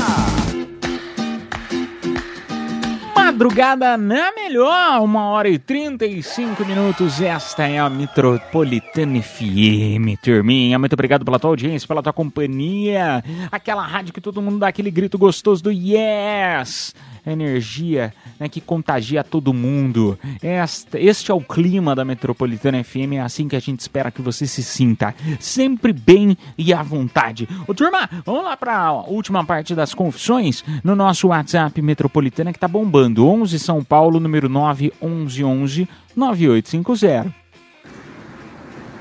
Madrugada na melhor, uma hora e 35 minutos. Esta é a Metropolitana FM, turminha. Muito obrigado pela tua audiência, pela tua companhia. Aquela rádio que todo mundo dá aquele grito gostoso do yes. Energia né, que contagia todo mundo. Esta, este é o clima da Metropolitana FM. É assim que a gente espera que você se sinta sempre bem e à vontade. Ô turma, vamos lá para a última parte das confissões no nosso WhatsApp Metropolitana que tá bombando. 11 São Paulo, número 911 9850.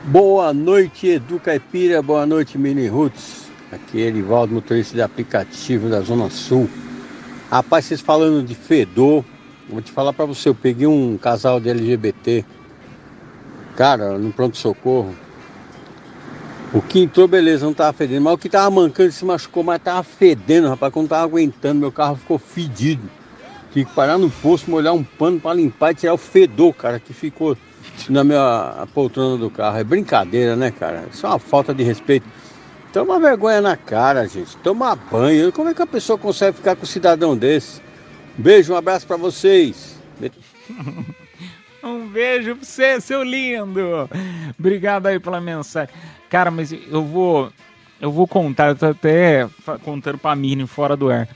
Boa noite, Edu Caipira. Boa noite, Mini Roots. Aqui é Erivaldo, motorista de aplicativo da Zona Sul. Rapaz, vocês falando de fedor, vou te falar pra você, eu peguei um casal de LGBT, cara, no pronto-socorro. O que entrou, beleza, não tava fedendo, mas o que tava mancando se machucou, mas tava fedendo, rapaz, quando tava aguentando, meu carro ficou fedido. Tive que parar no posto, molhar um pano pra limpar e tirar o fedor, cara, que ficou na minha poltrona do carro. É brincadeira, né, cara? Isso é uma falta de respeito. Toma vergonha na cara, gente. Toma banho. Como é que a pessoa consegue ficar com um cidadão desse? Beijo, um abraço pra vocês. Um beijo pra você, seu lindo. Obrigado aí pela mensagem. Cara, mas eu vou. Eu vou contar, eu tô até contando pra Mini fora do ar.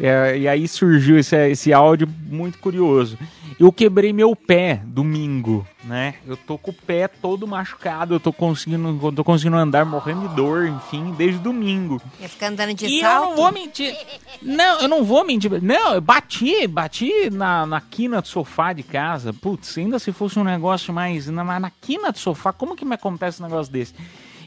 É, e aí surgiu esse, esse áudio muito curioso. Eu quebrei meu pé domingo, né? Eu tô com o pé todo machucado, eu tô conseguindo, eu tô conseguindo andar morrendo de dor, enfim, desde domingo. Ia ficar andando de E eu salto. não vou mentir. Não, eu não vou mentir. Não, eu bati, bati na, na quina do sofá de casa. Putz, ainda se fosse um negócio mais. Na, na quina do sofá, como que me acontece um negócio desse?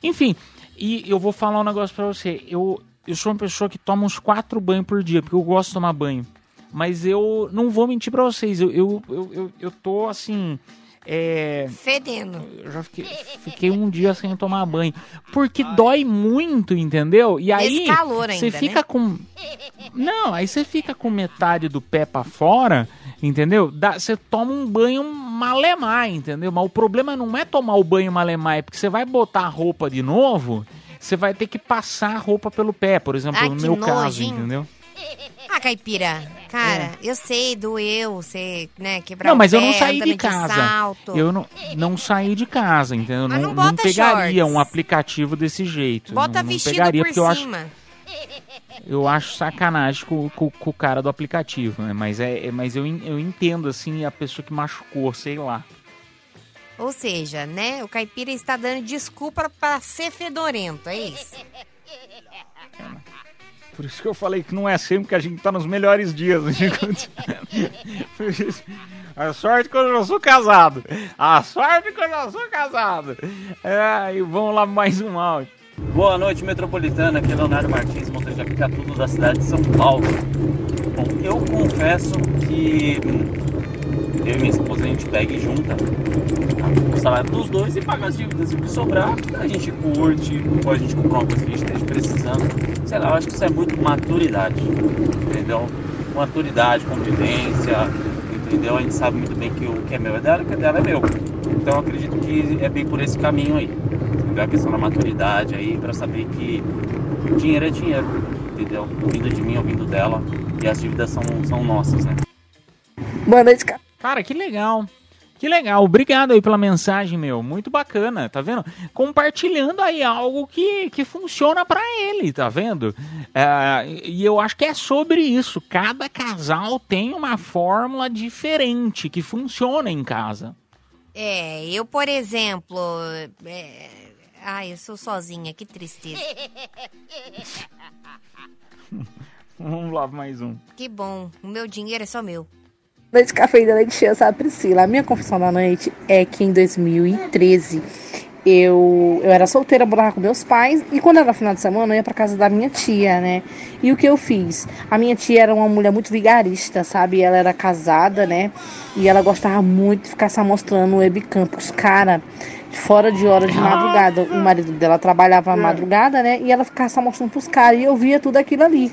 Enfim, e eu vou falar um negócio pra você. Eu, eu sou uma pessoa que toma uns quatro banhos por dia, porque eu gosto de tomar banho. Mas eu não vou mentir pra vocês. Eu, eu, eu, eu, eu tô assim. É. Fedendo. Eu já fiquei, fiquei um dia sem tomar banho. Porque dói muito, entendeu? E aí. Esse calor Você ainda, fica né? com. Não, aí você fica com metade do pé pra fora, entendeu? Você toma um banho malemar, entendeu? Mas o problema não é tomar o banho malemar, é porque você vai botar a roupa de novo, você vai ter que passar a roupa pelo pé, por exemplo, Ai, no meu caso, nojo, hein? entendeu? Ah, caipira, cara, eu sei, doeu, você, né, quebrar Não, mas eu pé, não saí de casa. salto. Eu não, não saí de casa, entendeu? Mas não, não não pegaria shorts. um aplicativo desse jeito. Bota não, não vestido pegaria por porque eu acho cima. eu acho sacanagem com, com, com o cara do aplicativo, né? Mas, é, é- mas eu, eu entendo, assim, a pessoa que machucou, sei lá. Ou seja, né? O caipira está dando desculpa pra ser fedorento, é isso? Por isso que eu falei que não é sempre que a gente tá nos melhores dias. Isso- A sorte que eu já sou casado. A sorte que eu já sou casado. É, e vamos lá mais um áudio. Boa noite, metropolitana. Aqui é Leonardo Martins, motorista tudo da cidade de São Paulo. Bom, eu confesso que eu e minha esposa a gente pega e junta o salário dos dois e paga as dívidas. O que sobrar, a gente curte, ou a gente compra uma coisa que a gente esteja precisando. Sei lá, eu acho que isso é muito maturidade, entendeu? Maturidade, convivência, entendeu? A gente sabe muito bem que o que é meu é dela e o que é dela é meu. Então eu acredito que é bem por esse caminho aí. Entendeu? A questão da maturidade aí, pra saber que dinheiro é dinheiro, entendeu? Vindo de mim ou vindo dela. E as dívidas são, são nossas, né? Boa noite, cara. Cara, que legal. Que legal. Obrigado aí pela mensagem, meu. Muito bacana, tá vendo? Compartilhando aí algo que, que funciona pra ele, tá vendo? É, e eu acho que é sobre isso. Cada casal tem uma fórmula diferente que funciona em casa. É, eu, por exemplo. É... Ai, eu sou sozinha, que tristeza. Vamos lá, mais um. Que bom, o meu dinheiro é só meu. Noite cafeína leite sabe, Priscila? A minha confissão da noite é que em 2013 eu, eu era solteira, morava com meus pais e quando era final de semana eu ia pra casa da minha tia, né? E o que eu fiz? A minha tia era uma mulher muito vigarista, sabe? Ela era casada, né? E ela gostava muito de ficar se mostrando no webcam pros caras fora de hora de madrugada. O marido dela trabalhava à madrugada, né? E ela ficava se mostrando pros caras e eu via tudo aquilo ali,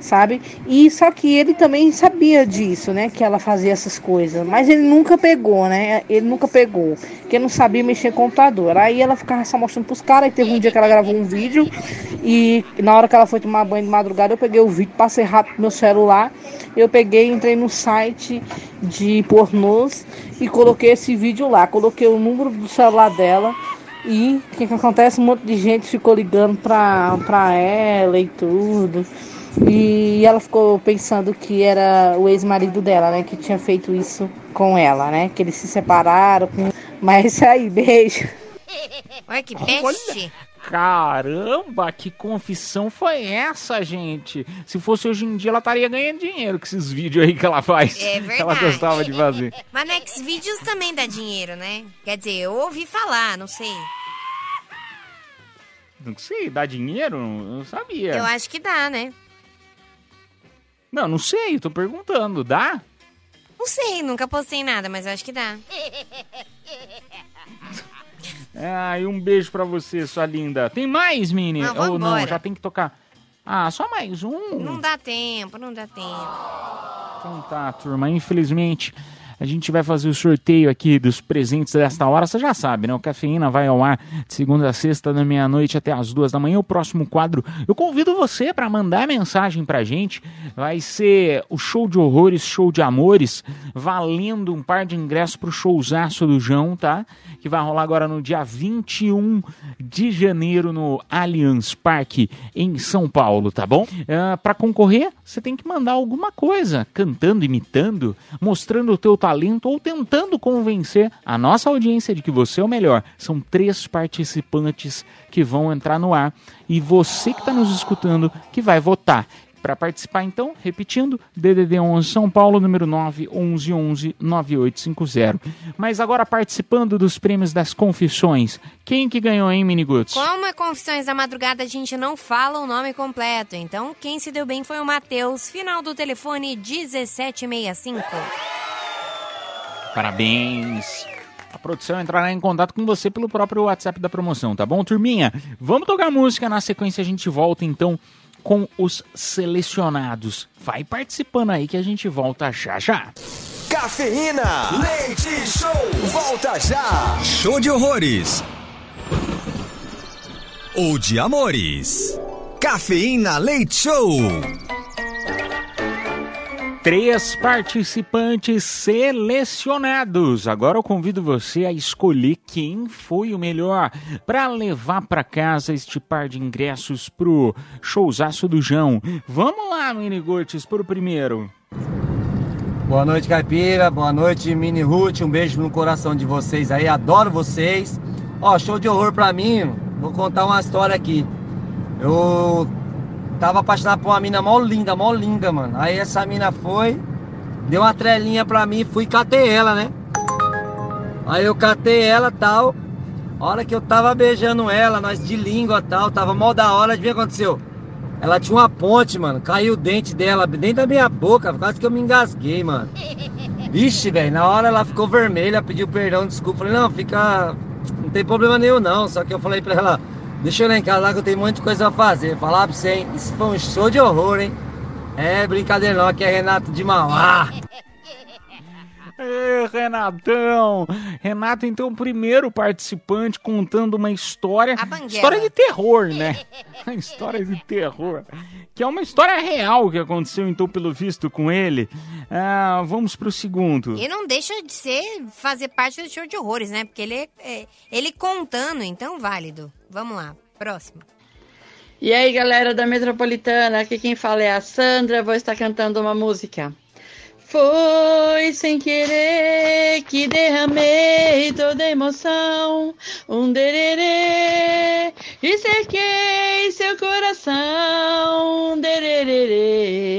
sabe? E só que ele também sabia disso, né? Que ela fazia essas coisas. Mas ele nunca pegou, né? Ele nunca pegou. Porque não sabia mexer em computador. Aí ela ficava se mostrando pros caras. E teve um dia que ela gravou um vídeo. E na hora que ela foi tomar banho de madrugada, eu peguei o vídeo, passei rápido no meu celular. Eu peguei, entrei no site de pornôs e coloquei esse vídeo lá. Coloquei o número do celular dela. E o que, que acontece? Um monte de gente ficou ligando pra, pra ela e tudo. E ela ficou pensando que era o ex-marido dela, né? Que tinha feito isso com ela, né? Que eles se separaram. Mas é isso aí, beijo. Olha que peste. Caramba, que confissão foi essa, gente? Se fosse hoje em dia, ela estaria ganhando dinheiro com esses vídeos aí que ela faz. É Que ela verdade. gostava de fazer. Mas no Xvideos também dá dinheiro, né? Quer dizer, eu ouvi falar, não sei. Não sei, dá dinheiro? Eu não sabia. Eu acho que dá, né? Não, não sei, tô perguntando. Dá? Não sei, nunca postei nada, mas eu acho que dá. Ah, e um beijo pra você, sua linda. Tem mais, Mini? Não, Ou não, já tem que tocar. Ah, só mais um? Não dá tempo, não dá tempo. Então tá, turma. Infelizmente, a gente vai fazer o sorteio aqui dos presentes desta hora. Você já sabe, né? O Cafeína vai ao ar de segunda a sexta, da meia-noite até as duas da manhã. O próximo quadro, eu convido você para mandar mensagem pra gente. Vai ser o show de horrores, show de amores, valendo um par de ingressos pro showzaço do João, tá? Que vai rolar agora no dia 21 de janeiro no Allianz Parque, em São Paulo, tá bom? Ah, para concorrer, você tem que mandar alguma coisa, cantando, imitando, mostrando o teu talento ou tentando convencer a nossa audiência de que você é o melhor. São três participantes que vão entrar no ar e você que está nos escutando que vai votar. Para participar, então, repetindo, DDD 11 São Paulo, número 9 11 11 9850. Mas agora participando dos prêmios das confissões, quem que ganhou, hein, Miniguts? Como é Confissões da Madrugada, a gente não fala o nome completo. Então, quem se deu bem foi o Matheus, final do telefone 1765. Parabéns! A produção entrará em contato com você pelo próprio WhatsApp da promoção, tá bom, turminha? Vamos tocar música, na sequência a gente volta então com os selecionados. Vai participando aí que a gente volta já já. Cafeína, leite show, volta já. Show de horrores. Ou de amores. Cafeína Leite Show. Três participantes selecionados. Agora eu convido você a escolher quem foi o melhor para levar para casa este par de ingressos pro showzaço do João. Vamos lá, Minigortes, pro primeiro. Boa noite, Caipira. Boa noite, Mini Ruth. Um beijo no coração de vocês aí. Adoro vocês. Ó, show de horror pra mim. Vou contar uma história aqui. Eu tava apaixonado por uma mina mó linda, mó linda, mano. Aí essa mina foi, deu uma trelinha pra mim, fui catei ela, né? Aí eu catei ela tal. A hora que eu tava beijando ela, nós de língua tal, tava mó da hora, adivinha o que aconteceu? Ela tinha uma ponte, mano. Caiu o dente dela dentro da minha boca, quase que eu me engasguei, mano. Vixe, velho, na hora ela ficou vermelha, pediu perdão, desculpa. Falei, não, fica. Não tem problema nenhum, não. Só que eu falei pra ela, deixa eu lá em casa lá que eu tenho muita coisa pra fazer. Falar pra você, hein? Isso foi um show de horror, hein? É brincadeira não, aqui é Renato de Mauá. Ê, Renatão! Renato, então, o primeiro participante contando uma história. História de terror, né? Uma história de terror. Que é uma história real que aconteceu, então, pelo visto, com ele. Ah, vamos pro segundo. E não deixa de ser fazer parte do show de horrores, né? Porque ele é, é- ele contando, então válido. Vamos lá, próximo. E aí, galera da Metropolitana, aqui quem fala é a Sandra, vou estar cantando uma música. Foi sem querer que derramei toda emoção, um dererê, e cerquei seu coração, um dererê.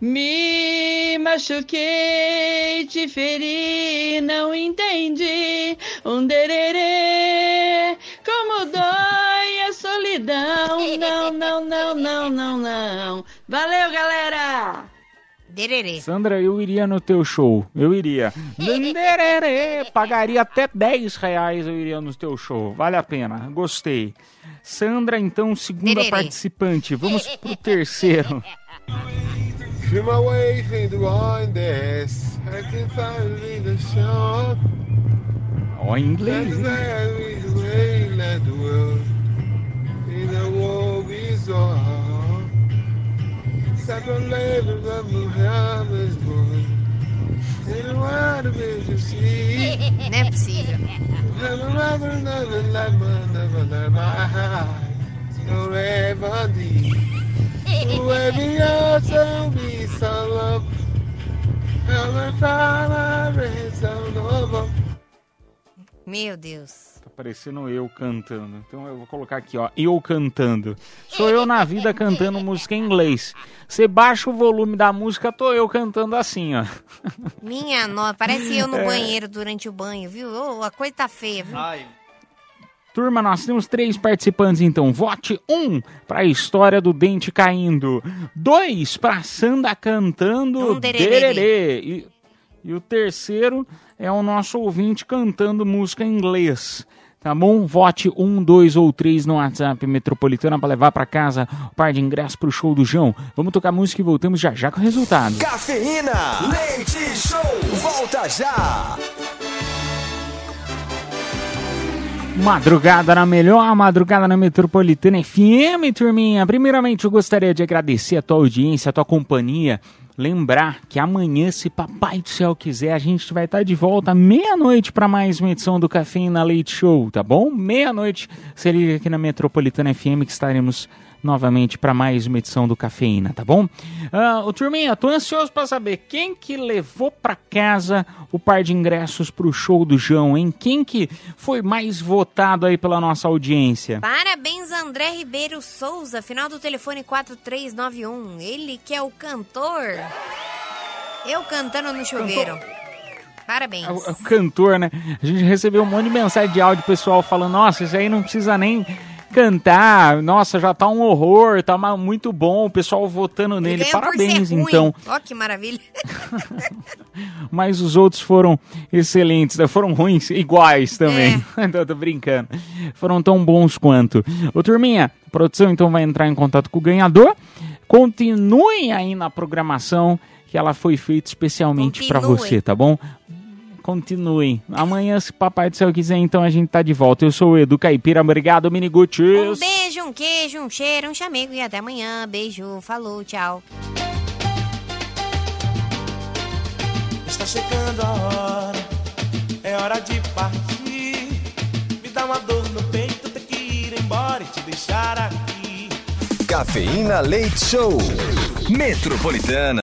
Me machuquei, te feri, não entendi, um dererê, como dói a solidão, não, não, não, não, não, não. Valeu, galera! Dererê. Sandra, eu iria no teu show. Eu iria. Dererê, Pagaria até 10 reais eu iria no teu show. Vale a pena. Gostei. Sandra, então, segunda Dererê. participante. Vamos pro terceiro. Feel my way through the wonders. I can find me the shore. Ó, em inglês. That's the way let the world. In the war we saw. Never find my race so over. Meu Deus. Parecendo eu cantando. Então eu vou colocar aqui, ó. Eu cantando. Sou eu na vida cantando música em inglês. Você baixa o volume da música, tô eu cantando assim, ó. Minha nossa, parece eu no É. banheiro durante o banho, viu? Ô, a coisa tá feia, viu? Turma, nós temos três participantes, então. Vote um para a história do dente caindo. Dois para Sanda cantando Um dererê. E, e o terceiro é o nosso ouvinte cantando música em inglês. Tá bom? Vote um, dois ou três no WhatsApp Metropolitana para levar para casa o par de ingressos pro show do João. Vamos tocar música e voltamos já já com o resultado. Cafeína, leite show, volta já. Madrugada na melhor, madrugada na Metropolitana FM, turminha. Primeiramente, eu gostaria de agradecer a tua audiência, a tua companhia. Lembrar que amanhã, se Papai do Céu quiser, a gente vai estar de volta meia-noite para mais uma edição do Cafeína Leite Show, tá bom? Meia-noite, você liga aqui na Metropolitana FM que estaremos novamente para mais uma edição do Cafeína, tá bom? Ô, turminha, tô ansioso para saber quem que levou para casa o par de ingressos pro show do João, hein? Quem que foi mais votado aí pela nossa audiência? Parabéns, André Ribeiro Souza, final do telefone 4391. Ele que é o cantor. Eu cantando no chuveiro. Parabéns. É o, é o cantor, né? A gente recebeu um monte de mensagem de áudio pessoal falando: nossa, isso aí não precisa nem cantar, nossa, já tá um horror, tá muito bom, o pessoal votando Ele nele. Parabéns, então. Ó, que maravilha. Mas os outros foram excelentes, né? foram ruins, iguais também. É. Tô, tô brincando. Foram tão bons quanto. Ô, turminha, a produção então vai entrar em contato com o ganhador. Continuem aí na programação, que ela foi feita especialmente para você, tá bom? Continuem. Amanhã, se Papai do Céu quiser, então a gente tá de volta. Eu sou o Edu Caipira. Obrigado, Um Miniguts. beijo, um queijo, um cheiro, um chamego e até amanhã. Beijo, falou, tchau. Está chegando a hora, é hora de partir. Me dá uma dor no peito, ter que ir embora e te deixar aqui. Cafeína Leite Show. Metropolitana.